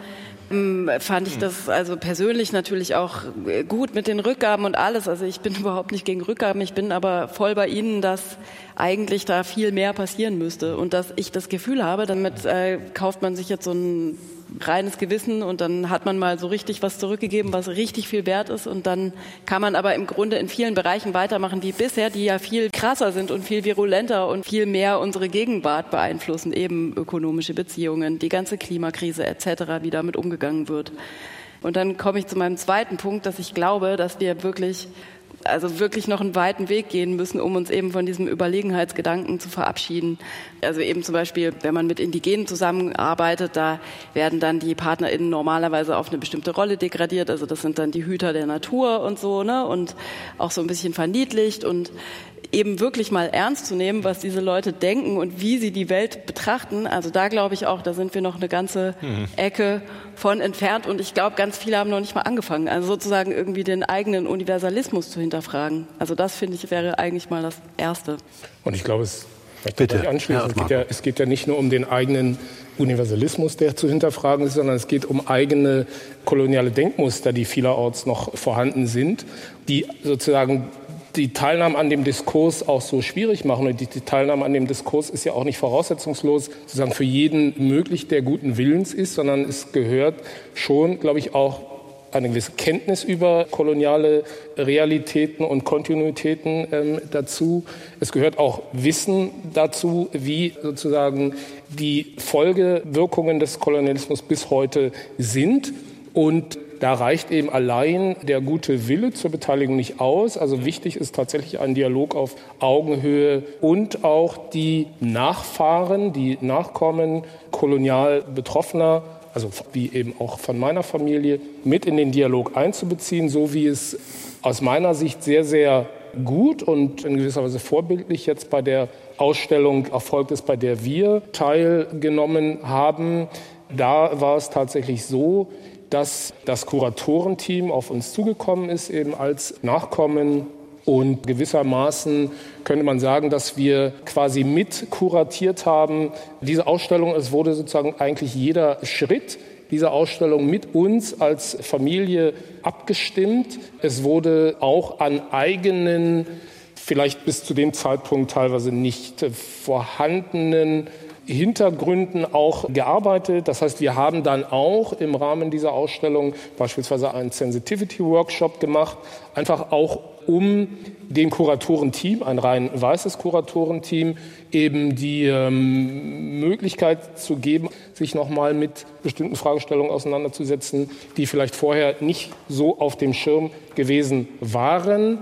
S6: fand ich das also persönlich natürlich auch äh, gut mit den Rückgaben und alles. Also ich bin überhaupt nicht gegen Rückgaben, ich bin aber voll bei Ihnen, dass eigentlich da viel mehr passieren müsste und dass ich das Gefühl habe, damit äh, kauft man sich jetzt so ein reines Gewissen und dann hat man mal so richtig was zurückgegeben, was richtig viel wert ist und dann kann man aber im Grunde in vielen Bereichen weitermachen wie bisher, die ja viel krasser sind und viel virulenter und viel mehr unsere Gegenwart beeinflussen, eben ökonomische Beziehungen, die ganze Klimakrise etc., wie damit umgegangen wird. Und dann komme ich zu meinem zweiten Punkt, dass ich glaube, dass wir wirklich also wirklich noch einen weiten Weg gehen müssen, um uns eben von diesem Überlegenheitsgedanken zu verabschieden. Also eben zum Beispiel, wenn man mit Indigenen zusammenarbeitet, da werden dann die PartnerInnen normalerweise auf eine bestimmte Rolle degradiert. Also das sind dann die Hüter der Natur und so, ne? Und auch so ein bisschen verniedlicht und eben wirklich mal ernst zu nehmen, was diese Leute denken und wie sie die Welt betrachten. Also da glaube ich auch, da sind wir noch eine ganze mhm. Ecke von entfernt und ich glaube, ganz viele haben noch nicht mal angefangen, also sozusagen irgendwie den eigenen Universalismus zu hinterfragen. Also das finde ich wäre eigentlich mal das Erste.
S4: Und ich glaube, es Bitte. Anschließen. Es geht, ja, es geht ja nicht nur um den eigenen Universalismus, der zu hinterfragen ist, sondern es geht um eigene koloniale Denkmuster, die vielerorts noch vorhanden sind, die sozusagen die Teilnahme an dem Diskurs auch so schwierig machen. Und die, Teilnahme an dem Diskurs ist ja auch nicht voraussetzungslos sozusagen für jeden möglich, der guten Willens ist, sondern es gehört schon, glaube ich, auch eine gewisse Kenntnis über koloniale Realitäten und Kontinuitäten ähm, dazu. Es gehört auch Wissen dazu, wie sozusagen die Folgewirkungen des Kolonialismus bis heute sind. Und da reicht eben allein der gute Wille zur Beteiligung nicht aus. Also wichtig ist tatsächlich ein Dialog auf Augenhöhe und auch die Nachfahren, die Nachkommen kolonial Betroffener also wie eben auch von meiner Familie, mit in den Dialog einzubeziehen, so wie es aus meiner Sicht sehr, sehr gut und in gewisser Weise vorbildlich jetzt bei der Ausstellung erfolgt ist, bei der wir teilgenommen haben. Da war es tatsächlich so, dass das Kuratorenteam auf uns zugekommen ist, eben als Nachkommen und gewissermaßen könnte man sagen, dass wir quasi mit kuratiert haben. Diese Ausstellung, es wurde sozusagen eigentlich jeder Schritt dieser Ausstellung mit uns als Familie abgestimmt. Es wurde auch an eigenen, vielleicht bis zu dem Zeitpunkt teilweise nicht vorhandenen Hintergründen auch gearbeitet. Das heißt, wir haben dann auch im Rahmen dieser Ausstellung beispielsweise einen Sensitivity Workshop gemacht, einfach auch um dem Kuratorenteam, ein rein weißes Kuratorenteam, eben die ähm, Möglichkeit zu geben, sich nochmal mit bestimmten Fragestellungen auseinanderzusetzen, die vielleicht vorher nicht so auf dem Schirm gewesen waren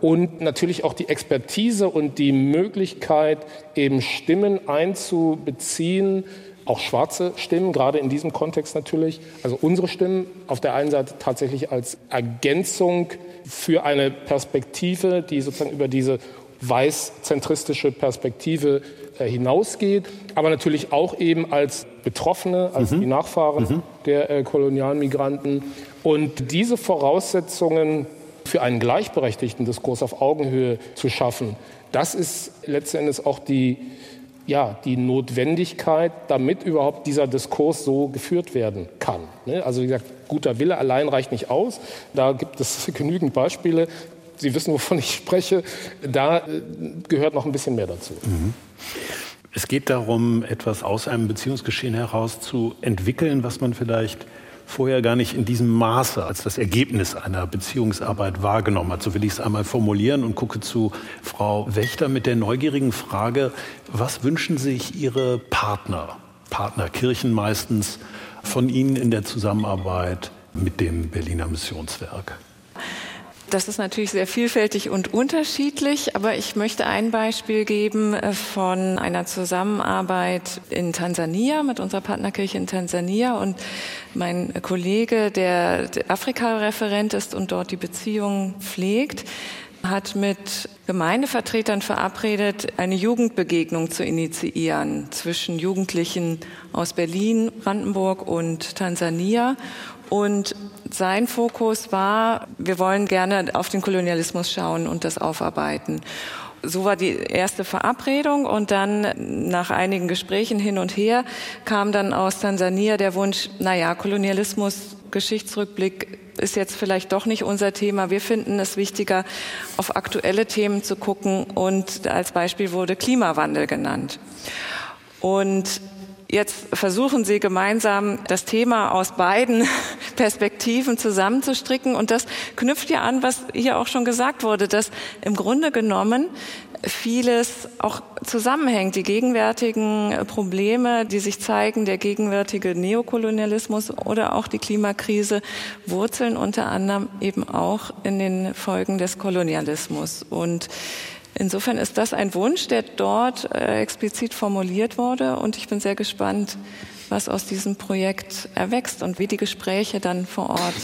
S4: und natürlich auch die Expertise und die Möglichkeit, eben Stimmen einzubeziehen, auch schwarze Stimmen, gerade in diesem Kontext natürlich. Also unsere Stimmen auf der einen Seite tatsächlich als Ergänzung für eine Perspektive, die sozusagen über diese weißzentristische Perspektive äh, hinausgeht, aber natürlich auch eben als Betroffene, als mhm. die Nachfahren mhm. der äh, Kolonialmigranten. Und diese Voraussetzungen für einen gleichberechtigten Diskurs auf Augenhöhe zu schaffen, das ist letztendlich auch die, ja, die Notwendigkeit, damit überhaupt dieser Diskurs so geführt werden kann. Ne? Also wie gesagt, guter Wille allein reicht nicht aus. Da gibt es genügend Beispiele. Sie wissen, wovon ich spreche. Da äh, gehört noch ein bisschen mehr dazu. Mhm.
S2: Es geht darum, etwas aus einem Beziehungsgeschehen heraus zu entwickeln, was man vielleicht vorher gar nicht in diesem Maße als das Ergebnis einer Beziehungsarbeit wahrgenommen hat. So will ich es einmal formulieren und gucke zu Frau Wächter mit der neugierigen Frage, was wünschen sich Ihre Partner, Partnerkirchen meistens, von Ihnen in der Zusammenarbeit mit dem Berliner Missionswerk?
S5: Das ist natürlich sehr vielfältig und unterschiedlich, aber ich möchte ein Beispiel geben äh, von einer Zusammenarbeit in Tansania mit unserer Partnerkirche in Tansania. Und mein Kollege, der Afrika-Referent ist und dort die Beziehungen pflegt, hat mit Gemeindevertretern verabredet, eine Jugendbegegnung zu initiieren zwischen Jugendlichen aus Berlin, Brandenburg und Tansania und sein Fokus war, wir wollen gerne auf den Kolonialismus schauen und das aufarbeiten. So war die erste Verabredung und dann nach einigen Gesprächen hin und her kam dann aus Tansania der Wunsch, naja, Kolonialismus, Geschichtsrückblick ist jetzt vielleicht doch nicht unser Thema. Wir finden es wichtiger, auf aktuelle Themen zu gucken und als Beispiel wurde Klimawandel genannt. Und Jetzt versuchen Sie gemeinsam das Thema aus beiden Perspektiven zusammenzustricken. Und das knüpft ja an, was hier auch schon gesagt wurde, dass im Grunde genommen vieles auch zusammenhängt. Die gegenwärtigen Probleme, die sich zeigen, der gegenwärtige Neokolonialismus oder auch die Klimakrise, wurzeln unter anderem eben auch in den Folgen des Kolonialismus. Und Insofern ist das ein Wunsch, der dort äh, explizit formuliert wurde und ich bin sehr gespannt, was aus diesem Projekt erwächst und wie die Gespräche dann vor Ort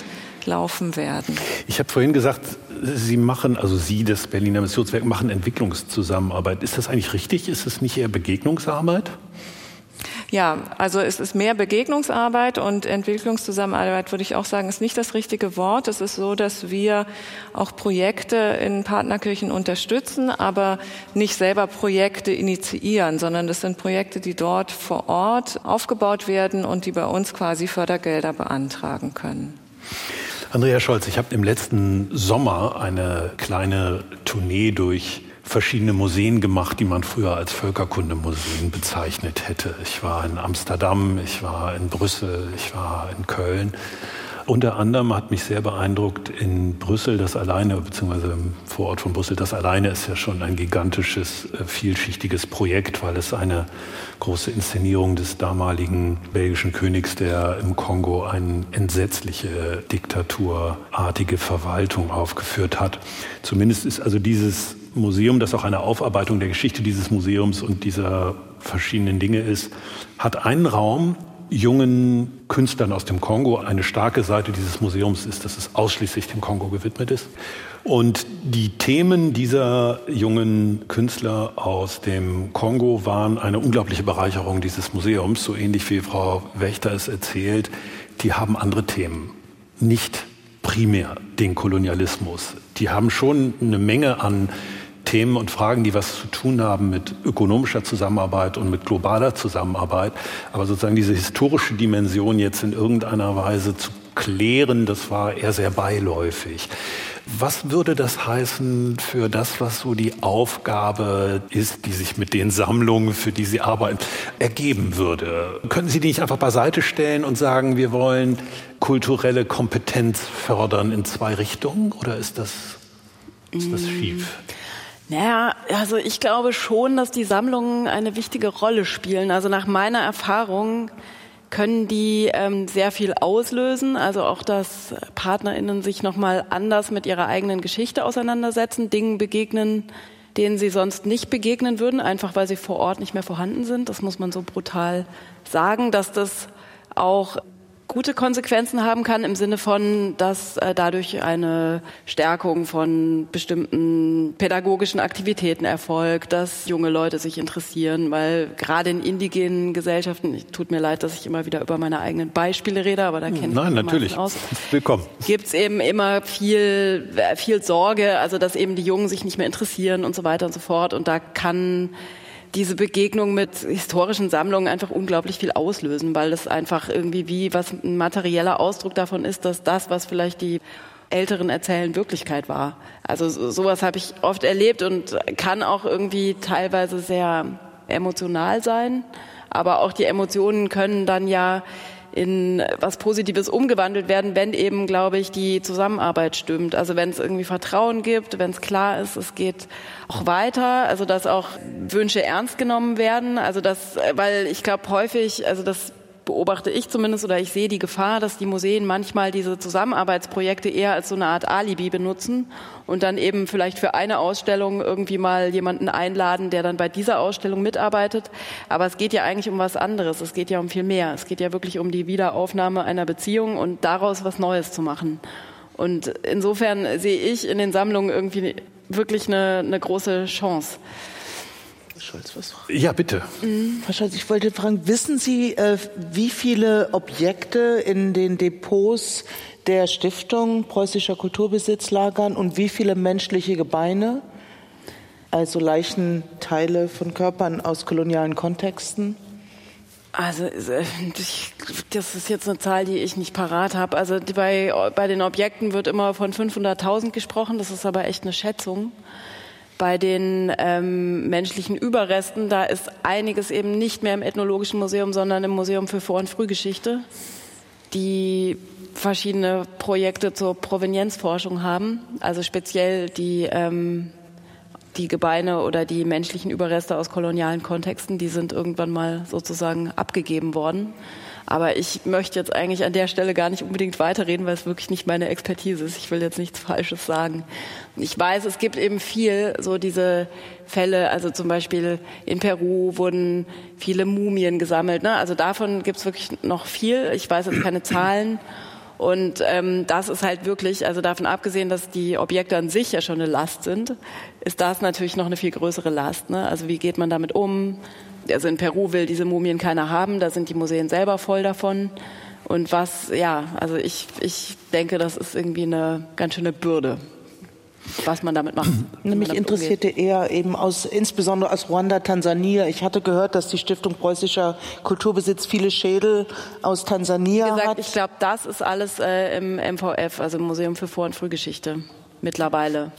S5: laufen werden.
S2: Ich habe vorhin gesagt, Sie machen, also Sie, das Berliner Missionswerk, machen Entwicklungszusammenarbeit. Ist das eigentlich richtig? Ist es nicht eher Begegnungsarbeit?
S5: Ja, also es ist mehr Begegnungsarbeit und Entwicklungszusammenarbeit, würde ich auch sagen, ist nicht das richtige Wort. Es ist so, dass wir auch Projekte in Partnerkirchen unterstützen, aber nicht selber Projekte initiieren, sondern das sind Projekte, die dort vor Ort aufgebaut werden und die bei uns quasi Fördergelder beantragen können.
S2: Andrea Scholz, ich habe im letzten Sommer eine kleine Tournee durch verschiedene Museen gemacht, die man früher als Völkerkundemuseen bezeichnet hätte. Ich war in Amsterdam, ich war in Brüssel, ich war in Köln. Unter anderem hat mich sehr beeindruckt in Brüssel das alleine, beziehungsweise im Vorort von Brüssel das alleine ist ja schon ein gigantisches, äh, vielschichtiges Projekt, weil es eine große Inszenierung des damaligen belgischen Königs, der im Kongo eine entsetzliche diktaturartige Verwaltung aufgeführt hat. Zumindest ist also dieses Museum, das auch eine Aufarbeitung der Geschichte dieses Museums und dieser verschiedenen Dinge ist, hat einen Raum, jungen Künstlern aus dem Kongo. Eine starke Seite dieses Museums ist, dass es ausschließlich dem Kongo gewidmet ist. Und die Themen dieser jungen Künstler aus dem Kongo waren eine unglaubliche Bereicherung dieses Museums, so ähnlich wie Frau Wächter es erzählt. Die haben andere Themen, nicht primär den Kolonialismus. Die haben schon eine Menge an Themen und Fragen, die was zu tun haben mit ökonomischer Zusammenarbeit und mit globaler Zusammenarbeit. Aber sozusagen diese historische Dimension jetzt in irgendeiner Weise zu klären, das war eher sehr beiläufig. Was würde das heißen für das, was so die Aufgabe ist, die sich mit den Sammlungen, für die Sie arbeiten, ergeben würde? Können Sie die nicht einfach beiseite stellen und sagen, wir wollen kulturelle Kompetenz fördern in zwei Richtungen? Oder ist das, ist das schief?
S6: Naja, also ich glaube schon, dass die Sammlungen eine wichtige Rolle spielen. Also nach meiner Erfahrung können die ähm, sehr viel auslösen. Also auch, dass PartnerInnen sich nochmal anders mit ihrer eigenen Geschichte auseinandersetzen, Dingen begegnen, denen sie sonst nicht begegnen würden, einfach weil sie vor Ort nicht mehr vorhanden sind. Das muss man so brutal sagen, dass das auch gute Konsequenzen haben kann im Sinne von, dass äh, dadurch eine Stärkung von bestimmten pädagogischen Aktivitäten erfolgt, dass junge Leute sich interessieren, weil gerade in indigenen Gesellschaften, tut mir leid, dass ich immer wieder über meine eigenen Beispiele rede, aber da kenne ich
S2: Nein, natürlich.
S6: aus.
S2: Willkommen.
S6: Gibt es eben immer viel, äh, viel Sorge, also dass eben die Jungen sich nicht mehr interessieren und so weiter und so fort. Und da kann diese Begegnung mit historischen Sammlungen einfach unglaublich viel auslösen, weil das einfach irgendwie wie was ein materieller Ausdruck davon ist, dass das, was vielleicht die Älteren erzählen, Wirklichkeit war. Also sowas habe ich oft erlebt und kann auch irgendwie teilweise sehr emotional sein. Aber auch die Emotionen können dann ja in was Positives umgewandelt werden, wenn eben, glaube ich, die Zusammenarbeit stimmt. Also wenn es irgendwie Vertrauen gibt, wenn es klar ist, es geht auch weiter, also dass auch Wünsche ernst genommen werden. Also das, weil ich glaube häufig, also das beobachte ich zumindest oder ich sehe die Gefahr, dass die Museen manchmal diese Zusammenarbeitsprojekte eher als so eine Art Alibi benutzen und dann eben vielleicht für eine Ausstellung irgendwie mal jemanden einladen, der dann bei dieser Ausstellung mitarbeitet. Aber es geht ja eigentlich um was anderes. Es geht ja um viel mehr. Es geht ja wirklich um die Wiederaufnahme einer Beziehung und daraus was Neues zu machen. Und insofern sehe ich in den Sammlungen irgendwie wirklich eine, eine große Chance.
S2: Scholz was fragen? Ja, bitte.
S3: Mhm. Frau Scholz, ich wollte fragen, wissen Sie, äh, wie viele Objekte in den Depots der Stiftung Preußischer Kulturbesitz lagern und wie viele menschliche Gebeine, also Leichenteile von Körpern aus kolonialen Kontexten?
S6: Also äh, das ist jetzt eine Zahl, die ich nicht parat habe. Also bei, bei den Objekten wird immer von 500.000 gesprochen, das ist aber echt eine Schätzung. Bei den ähm, menschlichen Überresten, da ist einiges eben nicht mehr im Ethnologischen Museum, sondern im Museum für Vor- und Frühgeschichte, die verschiedene Projekte zur Provenienzforschung haben, also speziell die, ähm, die Gebeine oder die menschlichen Überreste aus kolonialen Kontexten, die sind irgendwann mal sozusagen abgegeben worden. Aber ich möchte jetzt eigentlich an der Stelle gar nicht unbedingt weiterreden, weil es wirklich nicht meine Expertise ist. Ich will jetzt nichts Falsches sagen. Ich weiß, es gibt eben viel so diese Fälle, also zum Beispiel in Peru wurden viele Mumien gesammelt. Ne? Also davon gibt es wirklich noch viel. Ich weiß jetzt keine Zahlen. Und ähm, das ist halt wirklich, also davon abgesehen, dass die Objekte an sich ja schon eine Last sind, ist das natürlich noch eine viel größere Last. Ne? Also wie geht man damit um? Also in Peru will diese Mumien keiner haben, da sind die Museen selber voll davon. Und was, ja, also ich, ich denke, das ist irgendwie eine ganz schöne Bürde, was man damit macht.
S3: Mich interessierte umgeht. eher eben aus, insbesondere aus Ruanda, Tansania. Ich hatte gehört, dass die Stiftung Preußischer Kulturbesitz viele Schädel aus Tansania Wie gesagt, hat.
S6: Ich glaube, das ist alles äh, im MVF, also im Museum für Vor- und Frühgeschichte mittlerweile.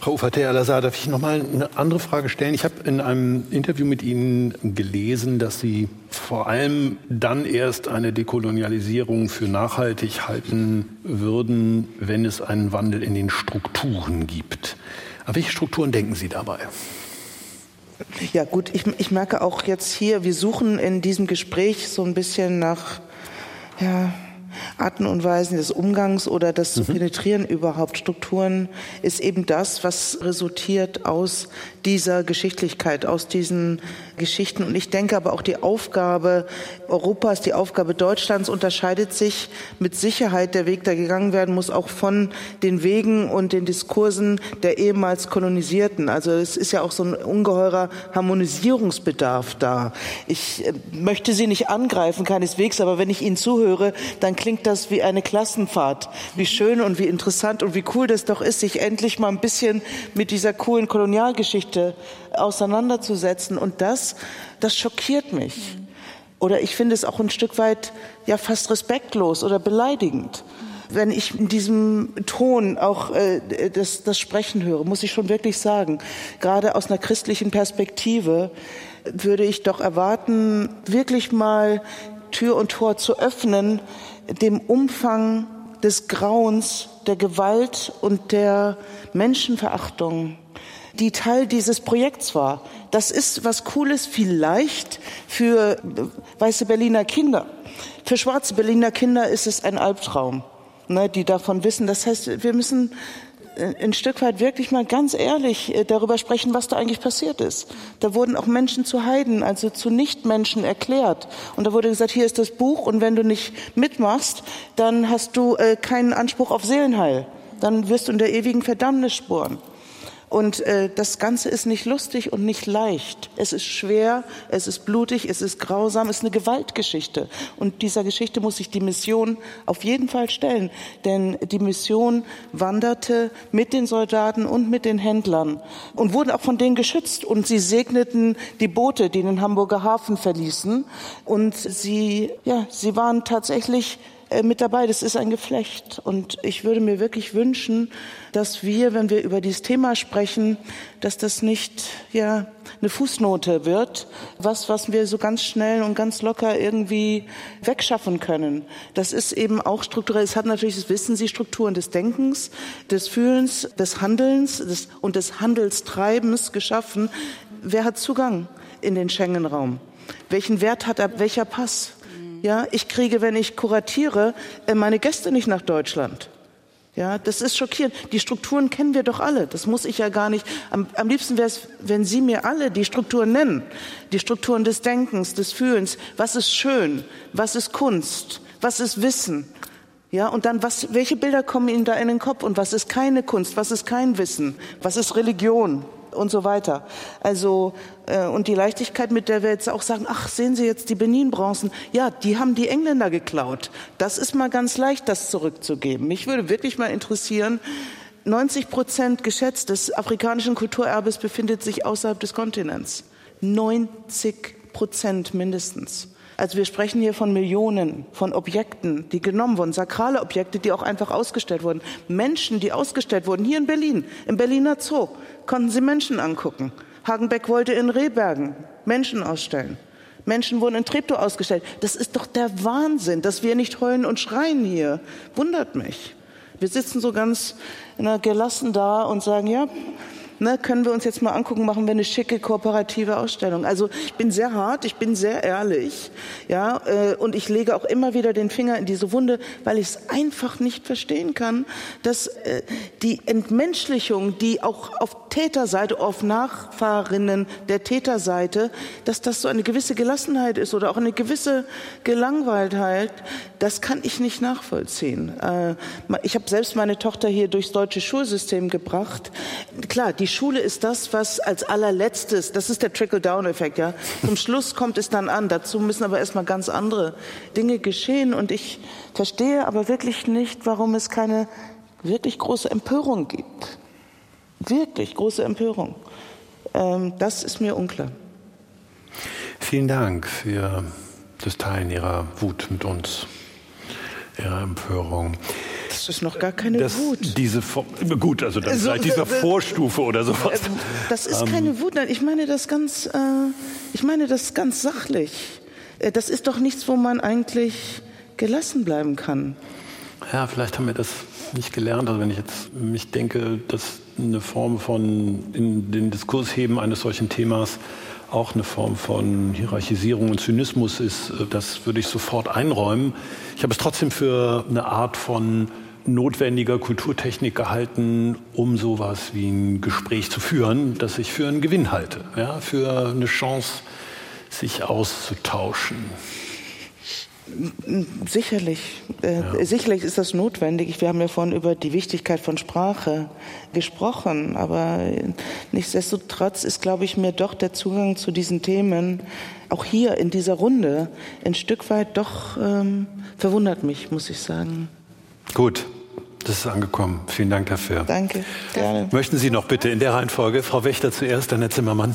S2: Frau Ufater Al-Azhar, darf ich noch mal eine andere Frage stellen? Ich habe in einem Interview mit Ihnen gelesen, dass Sie vor allem dann erst eine Dekolonialisierung für nachhaltig halten würden, wenn es einen Wandel in den Strukturen gibt. An welche Strukturen denken Sie dabei?
S3: Ja gut, ich, ich merke auch jetzt hier, wir suchen in diesem Gespräch so ein bisschen nach ja, Arten und Weisen des Umgangs oder das mhm. zu penetrieren überhaupt. Strukturen ist eben das, was resultiert aus dieser Geschichtlichkeit, aus diesen Geschichten. Und ich denke aber auch die Aufgabe Europas, die Aufgabe Deutschlands unterscheidet sich mit Sicherheit. Der Weg, der gegangen werden muss, auch von den Wegen und den Diskursen der ehemals Kolonisierten. Also es ist ja auch so ein ungeheurer Harmonisierungsbedarf da. Ich äh, möchte Sie nicht angreifen, keineswegs, aber wenn ich Ihnen zuhöre, dann klingt das wie eine Klassenfahrt. Wie schön und wie interessant und wie cool das doch ist, sich endlich mal ein bisschen mit dieser coolen Kolonialgeschichte auseinanderzusetzen. Und das, das schockiert mich. Oder ich finde es auch ein Stück weit ja fast respektlos oder beleidigend. Wenn ich in diesem Ton auch äh, das, das Sprechen höre, muss ich schon wirklich sagen, gerade aus einer christlichen Perspektive würde ich doch erwarten, wirklich mal Tür und Tor zu öffnen, dem Umfang des Grauens, der Gewalt und der Menschenverachtung die Teil dieses Projekts war. Das ist was Cooles vielleicht für weiße Berliner Kinder. Für schwarze Berliner Kinder ist es ein Albtraum, ne, die davon wissen. Das heißt, wir müssen äh, ein Stück weit wirklich mal ganz ehrlich äh, darüber sprechen, was da eigentlich passiert ist. Da wurden auch Menschen zu Heiden, also zu Nichtmenschen erklärt. Und da wurde gesagt, hier ist das Buch und wenn du nicht mitmachst, dann hast du äh, keinen Anspruch auf Seelenheil. Dann wirst du in der ewigen Verdammnis spuren. Und äh, das Ganze ist nicht lustig und nicht leicht. Es ist schwer, es ist blutig, es ist grausam, es ist eine Gewaltgeschichte. Und dieser Geschichte muss sich die Mission auf jeden Fall stellen. Denn die Mission wanderte mit den Soldaten und mit den Händlern und wurde auch von denen geschützt. Und sie segneten die Boote, die den Hamburger Hafen verließen. Und sie, ja, sie waren tatsächlich mit dabei. Das ist ein Geflecht. Und ich würde mir wirklich wünschen, dass wir, wenn wir über dieses Thema sprechen, dass das nicht ja eine Fußnote wird, was was wir so ganz schnell und ganz locker irgendwie wegschaffen können. Das ist eben auch strukturell. Es hat natürlich, das wissen Sie, Strukturen des Denkens, des Fühlens, des Handelns des, und des Handelstreibens geschaffen. Wer hat Zugang in den Schengen-Raum? Welchen Wert hat er, welcher Pass? Ja, ich kriege, wenn ich kuratiere, äh, meine Gäste nicht nach Deutschland. Ja, das ist schockierend. Die Strukturen kennen wir doch alle. Das muss ich ja gar nicht. Am, am liebsten wäre es, wenn Sie mir alle die Strukturen nennen. Die Strukturen des Denkens, des Fühlens. Was ist schön? Was ist Kunst? Was ist Wissen? Ja, und dann was, welche Bilder kommen Ihnen da in den Kopf? Und was ist keine Kunst? Was ist kein Wissen? Was ist Religion? Und so weiter. Also äh, und die Leichtigkeit, mit der wir jetzt auch sagen, ach, sehen Sie jetzt die Benin-Bronzen, ja, die haben die Engländer geklaut. Das ist mal ganz leicht, das zurückzugeben. Mich würde wirklich mal interessieren, 90 Prozent geschätzt des afrikanischen Kulturerbes befindet sich außerhalb des Kontinents. 90 Prozent mindestens. Also wir sprechen hier von Millionen von Objekten, die genommen wurden, sakrale Objekte, die auch einfach ausgestellt wurden, Menschen, die ausgestellt wurden, hier in Berlin, im Berliner Zoo konnten sie Menschen angucken. Hagenbeck wollte in Rehbergen Menschen ausstellen. Menschen wurden in Treptow ausgestellt. Das ist doch der Wahnsinn, dass wir nicht heulen und schreien hier. Wundert mich. Wir sitzen so ganz gelassen da und sagen, ja, ne, können wir uns jetzt mal angucken, machen wir eine schicke kooperative Ausstellung. Also ich bin sehr hart, ich bin sehr ehrlich, ja, äh, und ich lege auch immer wieder den Finger in diese Wunde, weil ich es einfach nicht verstehen kann, dass äh, die Entmenschlichung, die auch auf Täterseite, auf Nachfahrinnen der Täterseite, dass das so eine gewisse Gelassenheit ist oder auch eine gewisse Gelangweiltheit, das kann ich nicht nachvollziehen. Äh, ich habe selbst meine Tochter hier durchs deutsche Schulsystem gebracht. Klar, die Schule ist das, was als allerletztes, das ist der Trickle-Down-Effekt, ja. Zum Schluss kommt es dann an. Dazu müssen aber erstmal ganz andere Dinge geschehen. Und ich verstehe aber wirklich nicht, warum es keine wirklich große Empörung gibt. Wirklich große Empörung. Ähm, das ist mir unklar.
S2: Vielen Dank für das Teilen Ihrer Wut mit uns, Ihrer Empörung.
S3: Das ist noch gar keine
S2: das,
S3: Wut.
S2: Diese gut, also dann so, vielleicht diese Vorstufe oder sowas.
S3: Äh, das ist keine ähm. Wut. Ich meine das ganz, äh, ich meine das ganz sachlich. Äh, das ist doch nichts, wo man eigentlich gelassen bleiben kann.
S2: Ja, vielleicht haben wir das nicht gelernt. Also wenn ich jetzt mich denke, dass eine Form von in den Diskurs heben eines solchen Themas auch eine Form von Hierarchisierung und Zynismus ist, äh, das würde ich sofort einräumen. Ich habe es trotzdem für eine Art von notwendiger Kulturtechnik gehalten, um sowas wie ein Gespräch zu führen, das ich für einen Gewinn halte, ja, für eine Chance, sich auszutauschen.
S3: Sicherlich, äh, ja. sicherlich ist das notwendig. Wir haben ja vorhin über die Wichtigkeit von Sprache gesprochen, aber nichtsdestotrotz ist, glaube ich, mir doch der Zugang zu diesen Themen auch hier in dieser Runde ein Stück weit doch ähm, verwundert mich, muss ich sagen.
S2: Gut, das ist angekommen. Vielen Dank dafür.
S3: Danke,
S2: gerne. Möchten Sie noch bitte in der Reihenfolge, Frau Wächter zuerst, dann Herr Zimmermann.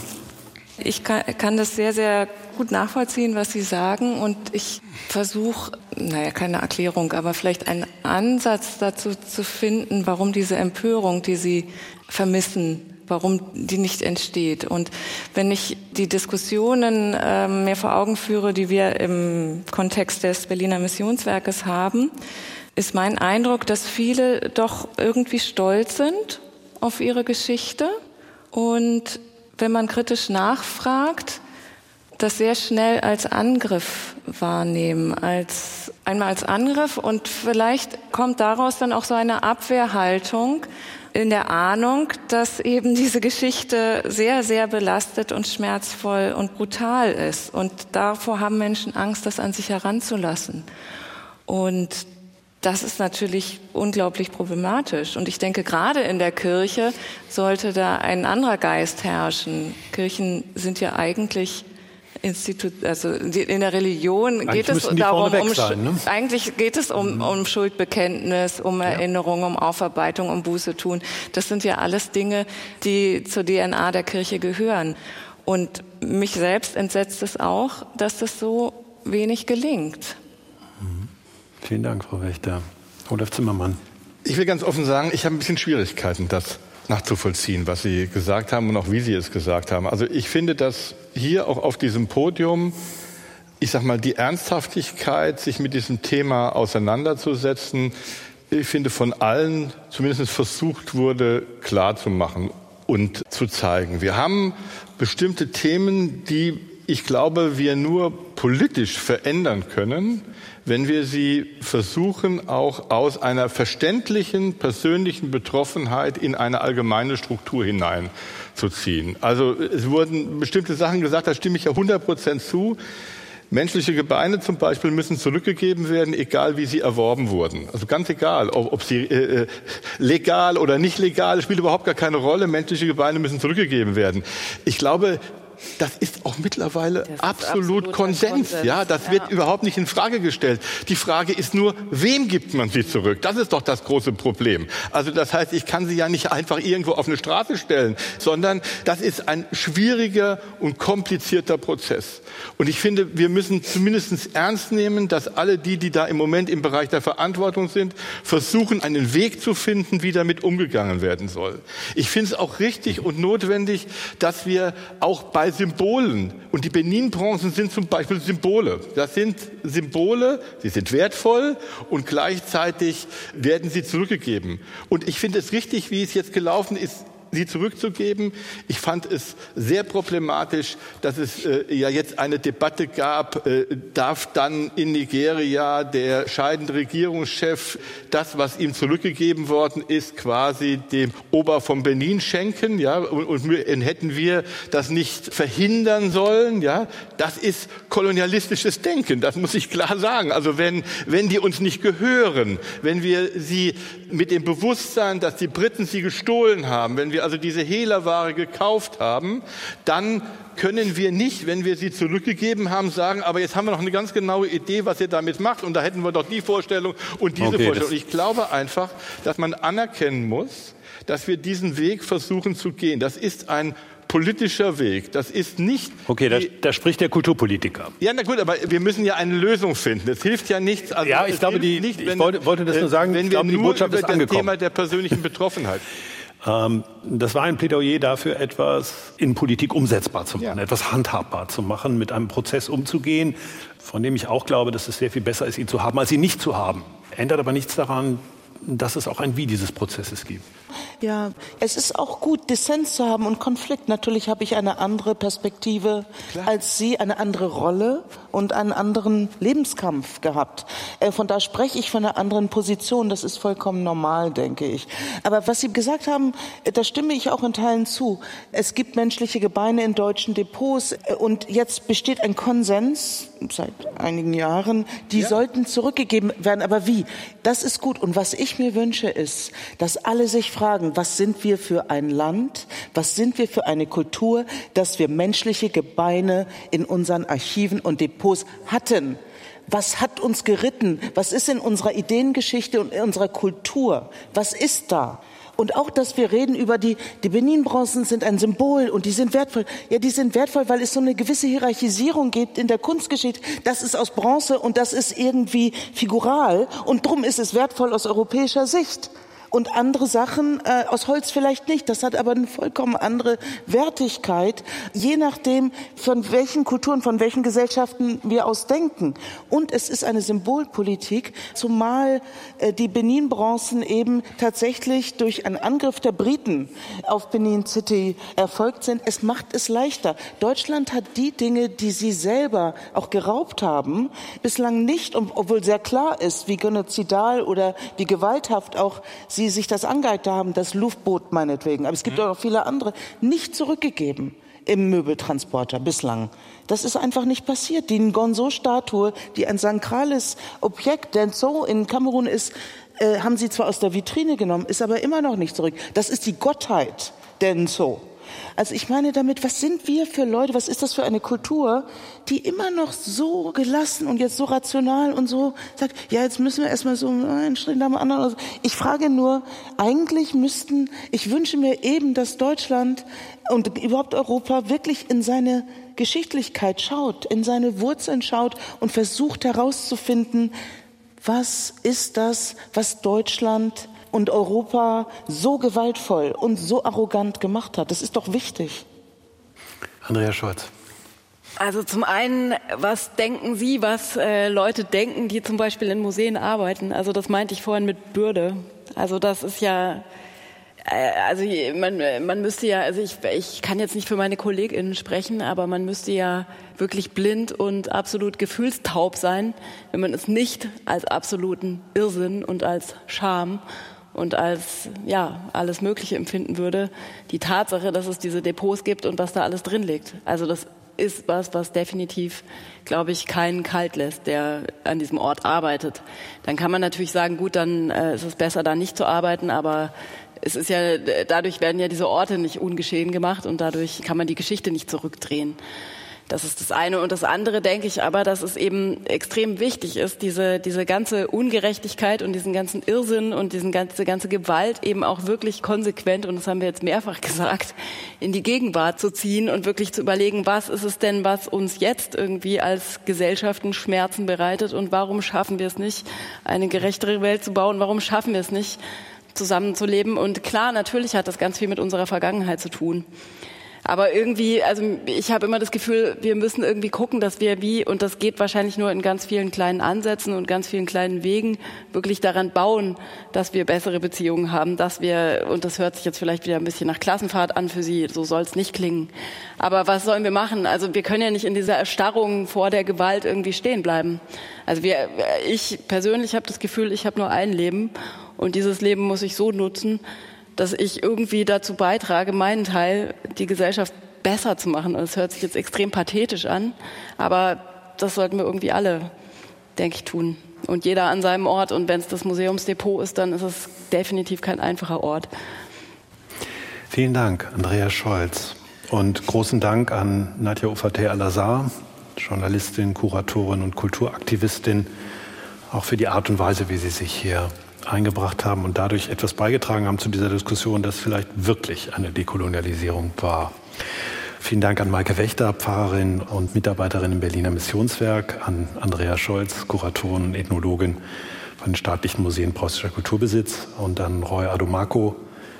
S5: Ich kann, kann, das sehr, sehr gut nachvollziehen, was Sie sagen. Und ich versuche, naja, keine Erklärung, aber vielleicht einen Ansatz dazu zu finden, warum diese Empörung, die Sie vermissen, warum die nicht entsteht. Und wenn ich die Diskussionen äh, mir vor Augen führe, die wir im Kontext des Berliner Missionswerkes haben, ist mein Eindruck, dass viele doch irgendwie stolz sind auf ihre Geschichte und wenn man kritisch nachfragt, das sehr schnell als Angriff wahrnehmen, als einmal als Angriff und vielleicht kommt daraus dann auch so eine Abwehrhaltung in der Ahnung, dass eben diese Geschichte sehr, sehr belastet und schmerzvoll und brutal ist. Und davor haben Menschen Angst, das an sich heranzulassen. Und das ist natürlich unglaublich problematisch. Und ich denke, gerade in der Kirche sollte da ein anderer Geist herrschen. Kirchen sind ja eigentlich Institut, also in der Religion eigentlich geht es darum, um, sein, ne? eigentlich geht es um, mhm. um Schuldbekenntnis, um ja. Erinnerung, um Aufarbeitung, um Buße tun. Das sind ja alles Dinge, die zur DNA der Kirche gehören. Und mich selbst entsetzt es auch, dass das so wenig gelingt.
S2: Vielen Dank, Frau Wächter. Olaf Zimmermann.
S7: Ich will ganz offen sagen, ich habe ein bisschen Schwierigkeiten, das nachzuvollziehen, was Sie gesagt haben und auch wie Sie es gesagt haben. Also ich finde, dass hier auch auf diesem Podium, ich sag mal, die Ernsthaftigkeit, sich mit diesem Thema auseinanderzusetzen, ich finde, von allen zumindest versucht wurde, klarzumachen und zu zeigen. Wir haben bestimmte Themen, die ich glaube, wir nur politisch verändern können, wenn wir sie versuchen, auch aus einer verständlichen persönlichen Betroffenheit in eine allgemeine Struktur hineinzuziehen. Also es wurden bestimmte Sachen gesagt, da stimme ich ja 100 Prozent zu. Menschliche Gebeine zum Beispiel müssen zurückgegeben werden, egal wie sie erworben wurden. Also ganz egal, ob, ob sie äh, äh legal oder nicht legal, spielt überhaupt gar keine Rolle. Menschliche Gebeine müssen zurückgegeben werden. Ich glaube, das ist auch mittlerweile ist absolut Konsens. Konsens. Ja, das ja. wird überhaupt nicht in Frage gestellt. Die Frage ist nur, wem gibt man sie zurück? Das ist doch das große Problem. Also das heißt, ich kann sie ja nicht einfach irgendwo auf eine Straße stellen, sondern das ist ein schwieriger und komplizierter Prozess. Und ich finde, wir müssen zumindest ernst nehmen, dass alle die, die da im Moment im Bereich der Verantwortung sind, versuchen, einen Weg zu finden, wie damit umgegangen werden soll. Ich finde es auch richtig und notwendig, dass wir auch bei bei Symbolen. Und die Benin-Bronzen sind zum Beispiel Symbole. Das sind Symbole, sie sind wertvoll und gleichzeitig werden sie zurückgegeben. Und ich finde es richtig, wie es jetzt gelaufen ist sie zurückzugeben. Ich fand es sehr problematisch, dass es äh, ja jetzt eine Debatte gab, äh, darf dann in Nigeria der scheidende Regierungschef das, was ihm zurückgegeben worden ist, quasi dem Ober von Benin schenken, ja, und, und hätten wir das nicht verhindern sollen, ja, das ist kolonialistisches Denken, das muss ich klar sagen. Also wenn, wenn die uns nicht gehören, wenn wir sie mit dem Bewusstsein, dass die Briten sie gestohlen haben, wenn wir also diese Hehlerware gekauft haben, dann können wir nicht, wenn wir sie zurückgegeben haben, sagen, aber jetzt haben wir noch eine ganz genaue Idee, was ihr damit macht und da hätten wir doch die Vorstellung und diese okay, Vorstellung. Ich glaube einfach, dass man anerkennen muss, dass wir diesen Weg versuchen zu gehen. Das ist ein politischer Weg. Das ist nicht.
S2: Okay, da, da, spricht der Kulturpolitiker.
S7: Ja, na gut, aber wir müssen ja eine Lösung finden. Es hilft ja nichts.
S2: Also ja, ich glaube, die, nicht, wenn, ich wollte, wollte, das nur sagen,
S7: wenn wir glaube,
S2: die
S7: Botschaft über ist das Thema der persönlichen Betroffenheit.
S2: Ähm, das war ein Plädoyer dafür, etwas in Politik umsetzbar zu machen, ja. etwas handhabbar zu machen, mit einem Prozess umzugehen, von dem ich auch glaube, dass es sehr viel besser ist, ihn zu haben, als ihn nicht zu haben. Ändert aber nichts daran, dass es auch ein Wie dieses Prozesses gibt.
S3: Ja, es ist auch gut, Dissens zu haben und Konflikt. Natürlich habe ich eine andere Perspektive Klar. als Sie, eine andere Rolle und einen anderen Lebenskampf gehabt. Äh, von da spreche ich von einer anderen Position. Das ist vollkommen normal, denke ich. Aber was Sie gesagt haben, äh, da stimme ich auch in Teilen zu. Es gibt menschliche Gebeine in deutschen Depots äh, und jetzt besteht ein Konsens seit einigen Jahren, die ja. sollten zurückgegeben werden. Aber wie? Das ist gut. Und was ich mir wünsche, ist, dass alle sich fragen, was sind wir für ein Land, was sind wir für eine Kultur, dass wir menschliche Gebeine in unseren Archiven und Depots hatten. Was hat uns geritten? Was ist in unserer Ideengeschichte und in unserer Kultur? Was ist da? Und auch, dass wir reden über die, die Benin-Bronzen sind ein Symbol und die sind wertvoll. Ja, die sind wertvoll, weil es so eine gewisse Hierarchisierung gibt in der Kunstgeschichte. Das ist aus Bronze und das ist irgendwie figural und drum ist es wertvoll aus europäischer Sicht und andere Sachen äh, aus Holz vielleicht nicht. Das hat aber eine vollkommen andere Wertigkeit, je nachdem, von welchen Kulturen, von welchen Gesellschaften wir aus denken. Und es ist eine Symbolpolitik, zumal äh, die Benin-Bronzen eben tatsächlich durch einen Angriff der Briten auf Benin City erfolgt sind. Es macht es leichter. Deutschland hat die Dinge, die sie selber auch geraubt haben, bislang nicht, obwohl sehr klar ist, wie genozidal oder wie gewalthaft auch sie sich das angeeignet haben, das Luftboot meinetwegen, aber es gibt mhm. auch noch viele andere, nicht zurückgegeben im Möbeltransporter bislang. Das ist einfach nicht passiert. Die Ngonzo-Statue, die ein sakrales Objekt, denn so in Kamerun ist, äh, haben sie zwar aus der Vitrine genommen, ist aber immer noch nicht zurück. Das ist die Gottheit, denn so. Also ich meine damit, was sind wir für Leute, was ist das für eine Kultur, die immer noch so gelassen und jetzt so rational und so sagt, ja, jetzt müssen wir erstmal so einen Schritt nach dem anderen. Ich frage nur, eigentlich müssten, ich wünsche mir eben, dass Deutschland und überhaupt Europa wirklich in seine Geschichtlichkeit schaut, in seine Wurzeln schaut und versucht herauszufinden, was ist das, was Deutschland und Europa so gewaltvoll und so arrogant gemacht hat. Das ist doch wichtig.
S2: Andrea Scholz.
S6: Also zum einen, was denken Sie, was äh, Leute denken, die zum Beispiel in Museen arbeiten? Also das meinte ich vorhin mit Bürde. Also das ist ja, äh, also man, man müsste ja, also ich, ich kann jetzt nicht für meine KollegInnen sprechen, aber man müsste ja wirklich blind und absolut gefühlstaub sein, wenn man es nicht als absoluten Irrsinn und als Scham und als ja alles Mögliche empfinden würde, die Tatsache, dass es diese Depots gibt und was da alles drin liegt. Also das ist was, was definitiv, glaube ich, keinen kalt lässt, der an diesem Ort arbeitet. Dann kann man natürlich sagen, gut, dann äh, ist es besser, da nicht zu arbeiten, aber es ist ja, dadurch werden ja diese Orte nicht ungeschehen gemacht und dadurch kann man die Geschichte nicht zurückdrehen. Das ist das eine. Und das andere denke ich aber, dass es eben extrem wichtig ist, diese, diese ganze Ungerechtigkeit und diesen ganzen Irrsinn und diesen ganze, ganze Gewalt eben auch wirklich konsequent, und das haben wir jetzt mehrfach gesagt, in die Gegenwart zu ziehen und wirklich zu überlegen, was ist es denn, was uns jetzt irgendwie als Gesellschaften Schmerzen bereitet und warum schaffen wir es nicht, eine gerechtere Welt zu bauen? Warum schaffen wir es nicht, zusammenzuleben? Und klar, natürlich hat das ganz viel mit unserer Vergangenheit zu tun. Aber irgendwie, also ich habe immer das Gefühl, wir müssen irgendwie gucken, dass wir wie, und das geht wahrscheinlich nur in ganz vielen kleinen Ansätzen und ganz vielen kleinen Wegen, wirklich daran bauen, dass wir bessere Beziehungen haben, dass wir, und das hört sich jetzt vielleicht wieder ein bisschen nach Klassenfahrt an für Sie, so soll es nicht klingen. Aber was sollen wir machen? Also wir können ja nicht in dieser Erstarrung vor der Gewalt irgendwie stehen bleiben. Also wir, ich persönlich habe das Gefühl, ich habe nur ein Leben und dieses Leben muss ich so nutzen, dass ich irgendwie dazu beitrage, meinen Teil, die Gesellschaft besser zu machen. Und das hört sich jetzt extrem pathetisch an, aber das sollten wir irgendwie alle, denke ich, tun. Und jeder an seinem Ort. Und wenn es das Museumsdepot ist, dann ist es definitiv kein einfacher Ort.
S2: Vielen Dank, Andrea Scholz. Und großen Dank an Nadja Ufate Al-Azhar, Journalistin, Kuratorin und Kulturaktivistin, auch für die Art und Weise, wie sie sich hier eingebracht haben und dadurch etwas beigetragen haben zu dieser Diskussion, dass vielleicht wirklich eine Dekolonialisierung war. Vielen Dank an Maike Wächter, Pfarrerin und Mitarbeiterin im Berliner Missionswerk, an Andrea Scholz, Kuratorin und Ethnologin von den Staatlichen Museen Preußischer Kulturbesitz und an Roy Adomako,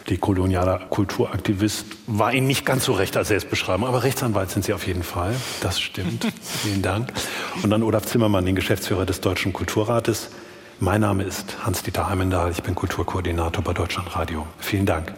S2: dekolonialer Kulturaktivist. War Ihnen nicht ganz so recht als Selbstbeschreibung, aber Rechtsanwalt sind Sie auf jeden Fall. Das stimmt. Vielen Dank. Und an Olaf Zimmermann, den Geschäftsführer des Deutschen Kulturrates. Mein Name ist Hans-Dieter Heimendahl. Ich bin Kulturkoordinator bei Deutschlandradio. Vielen Dank.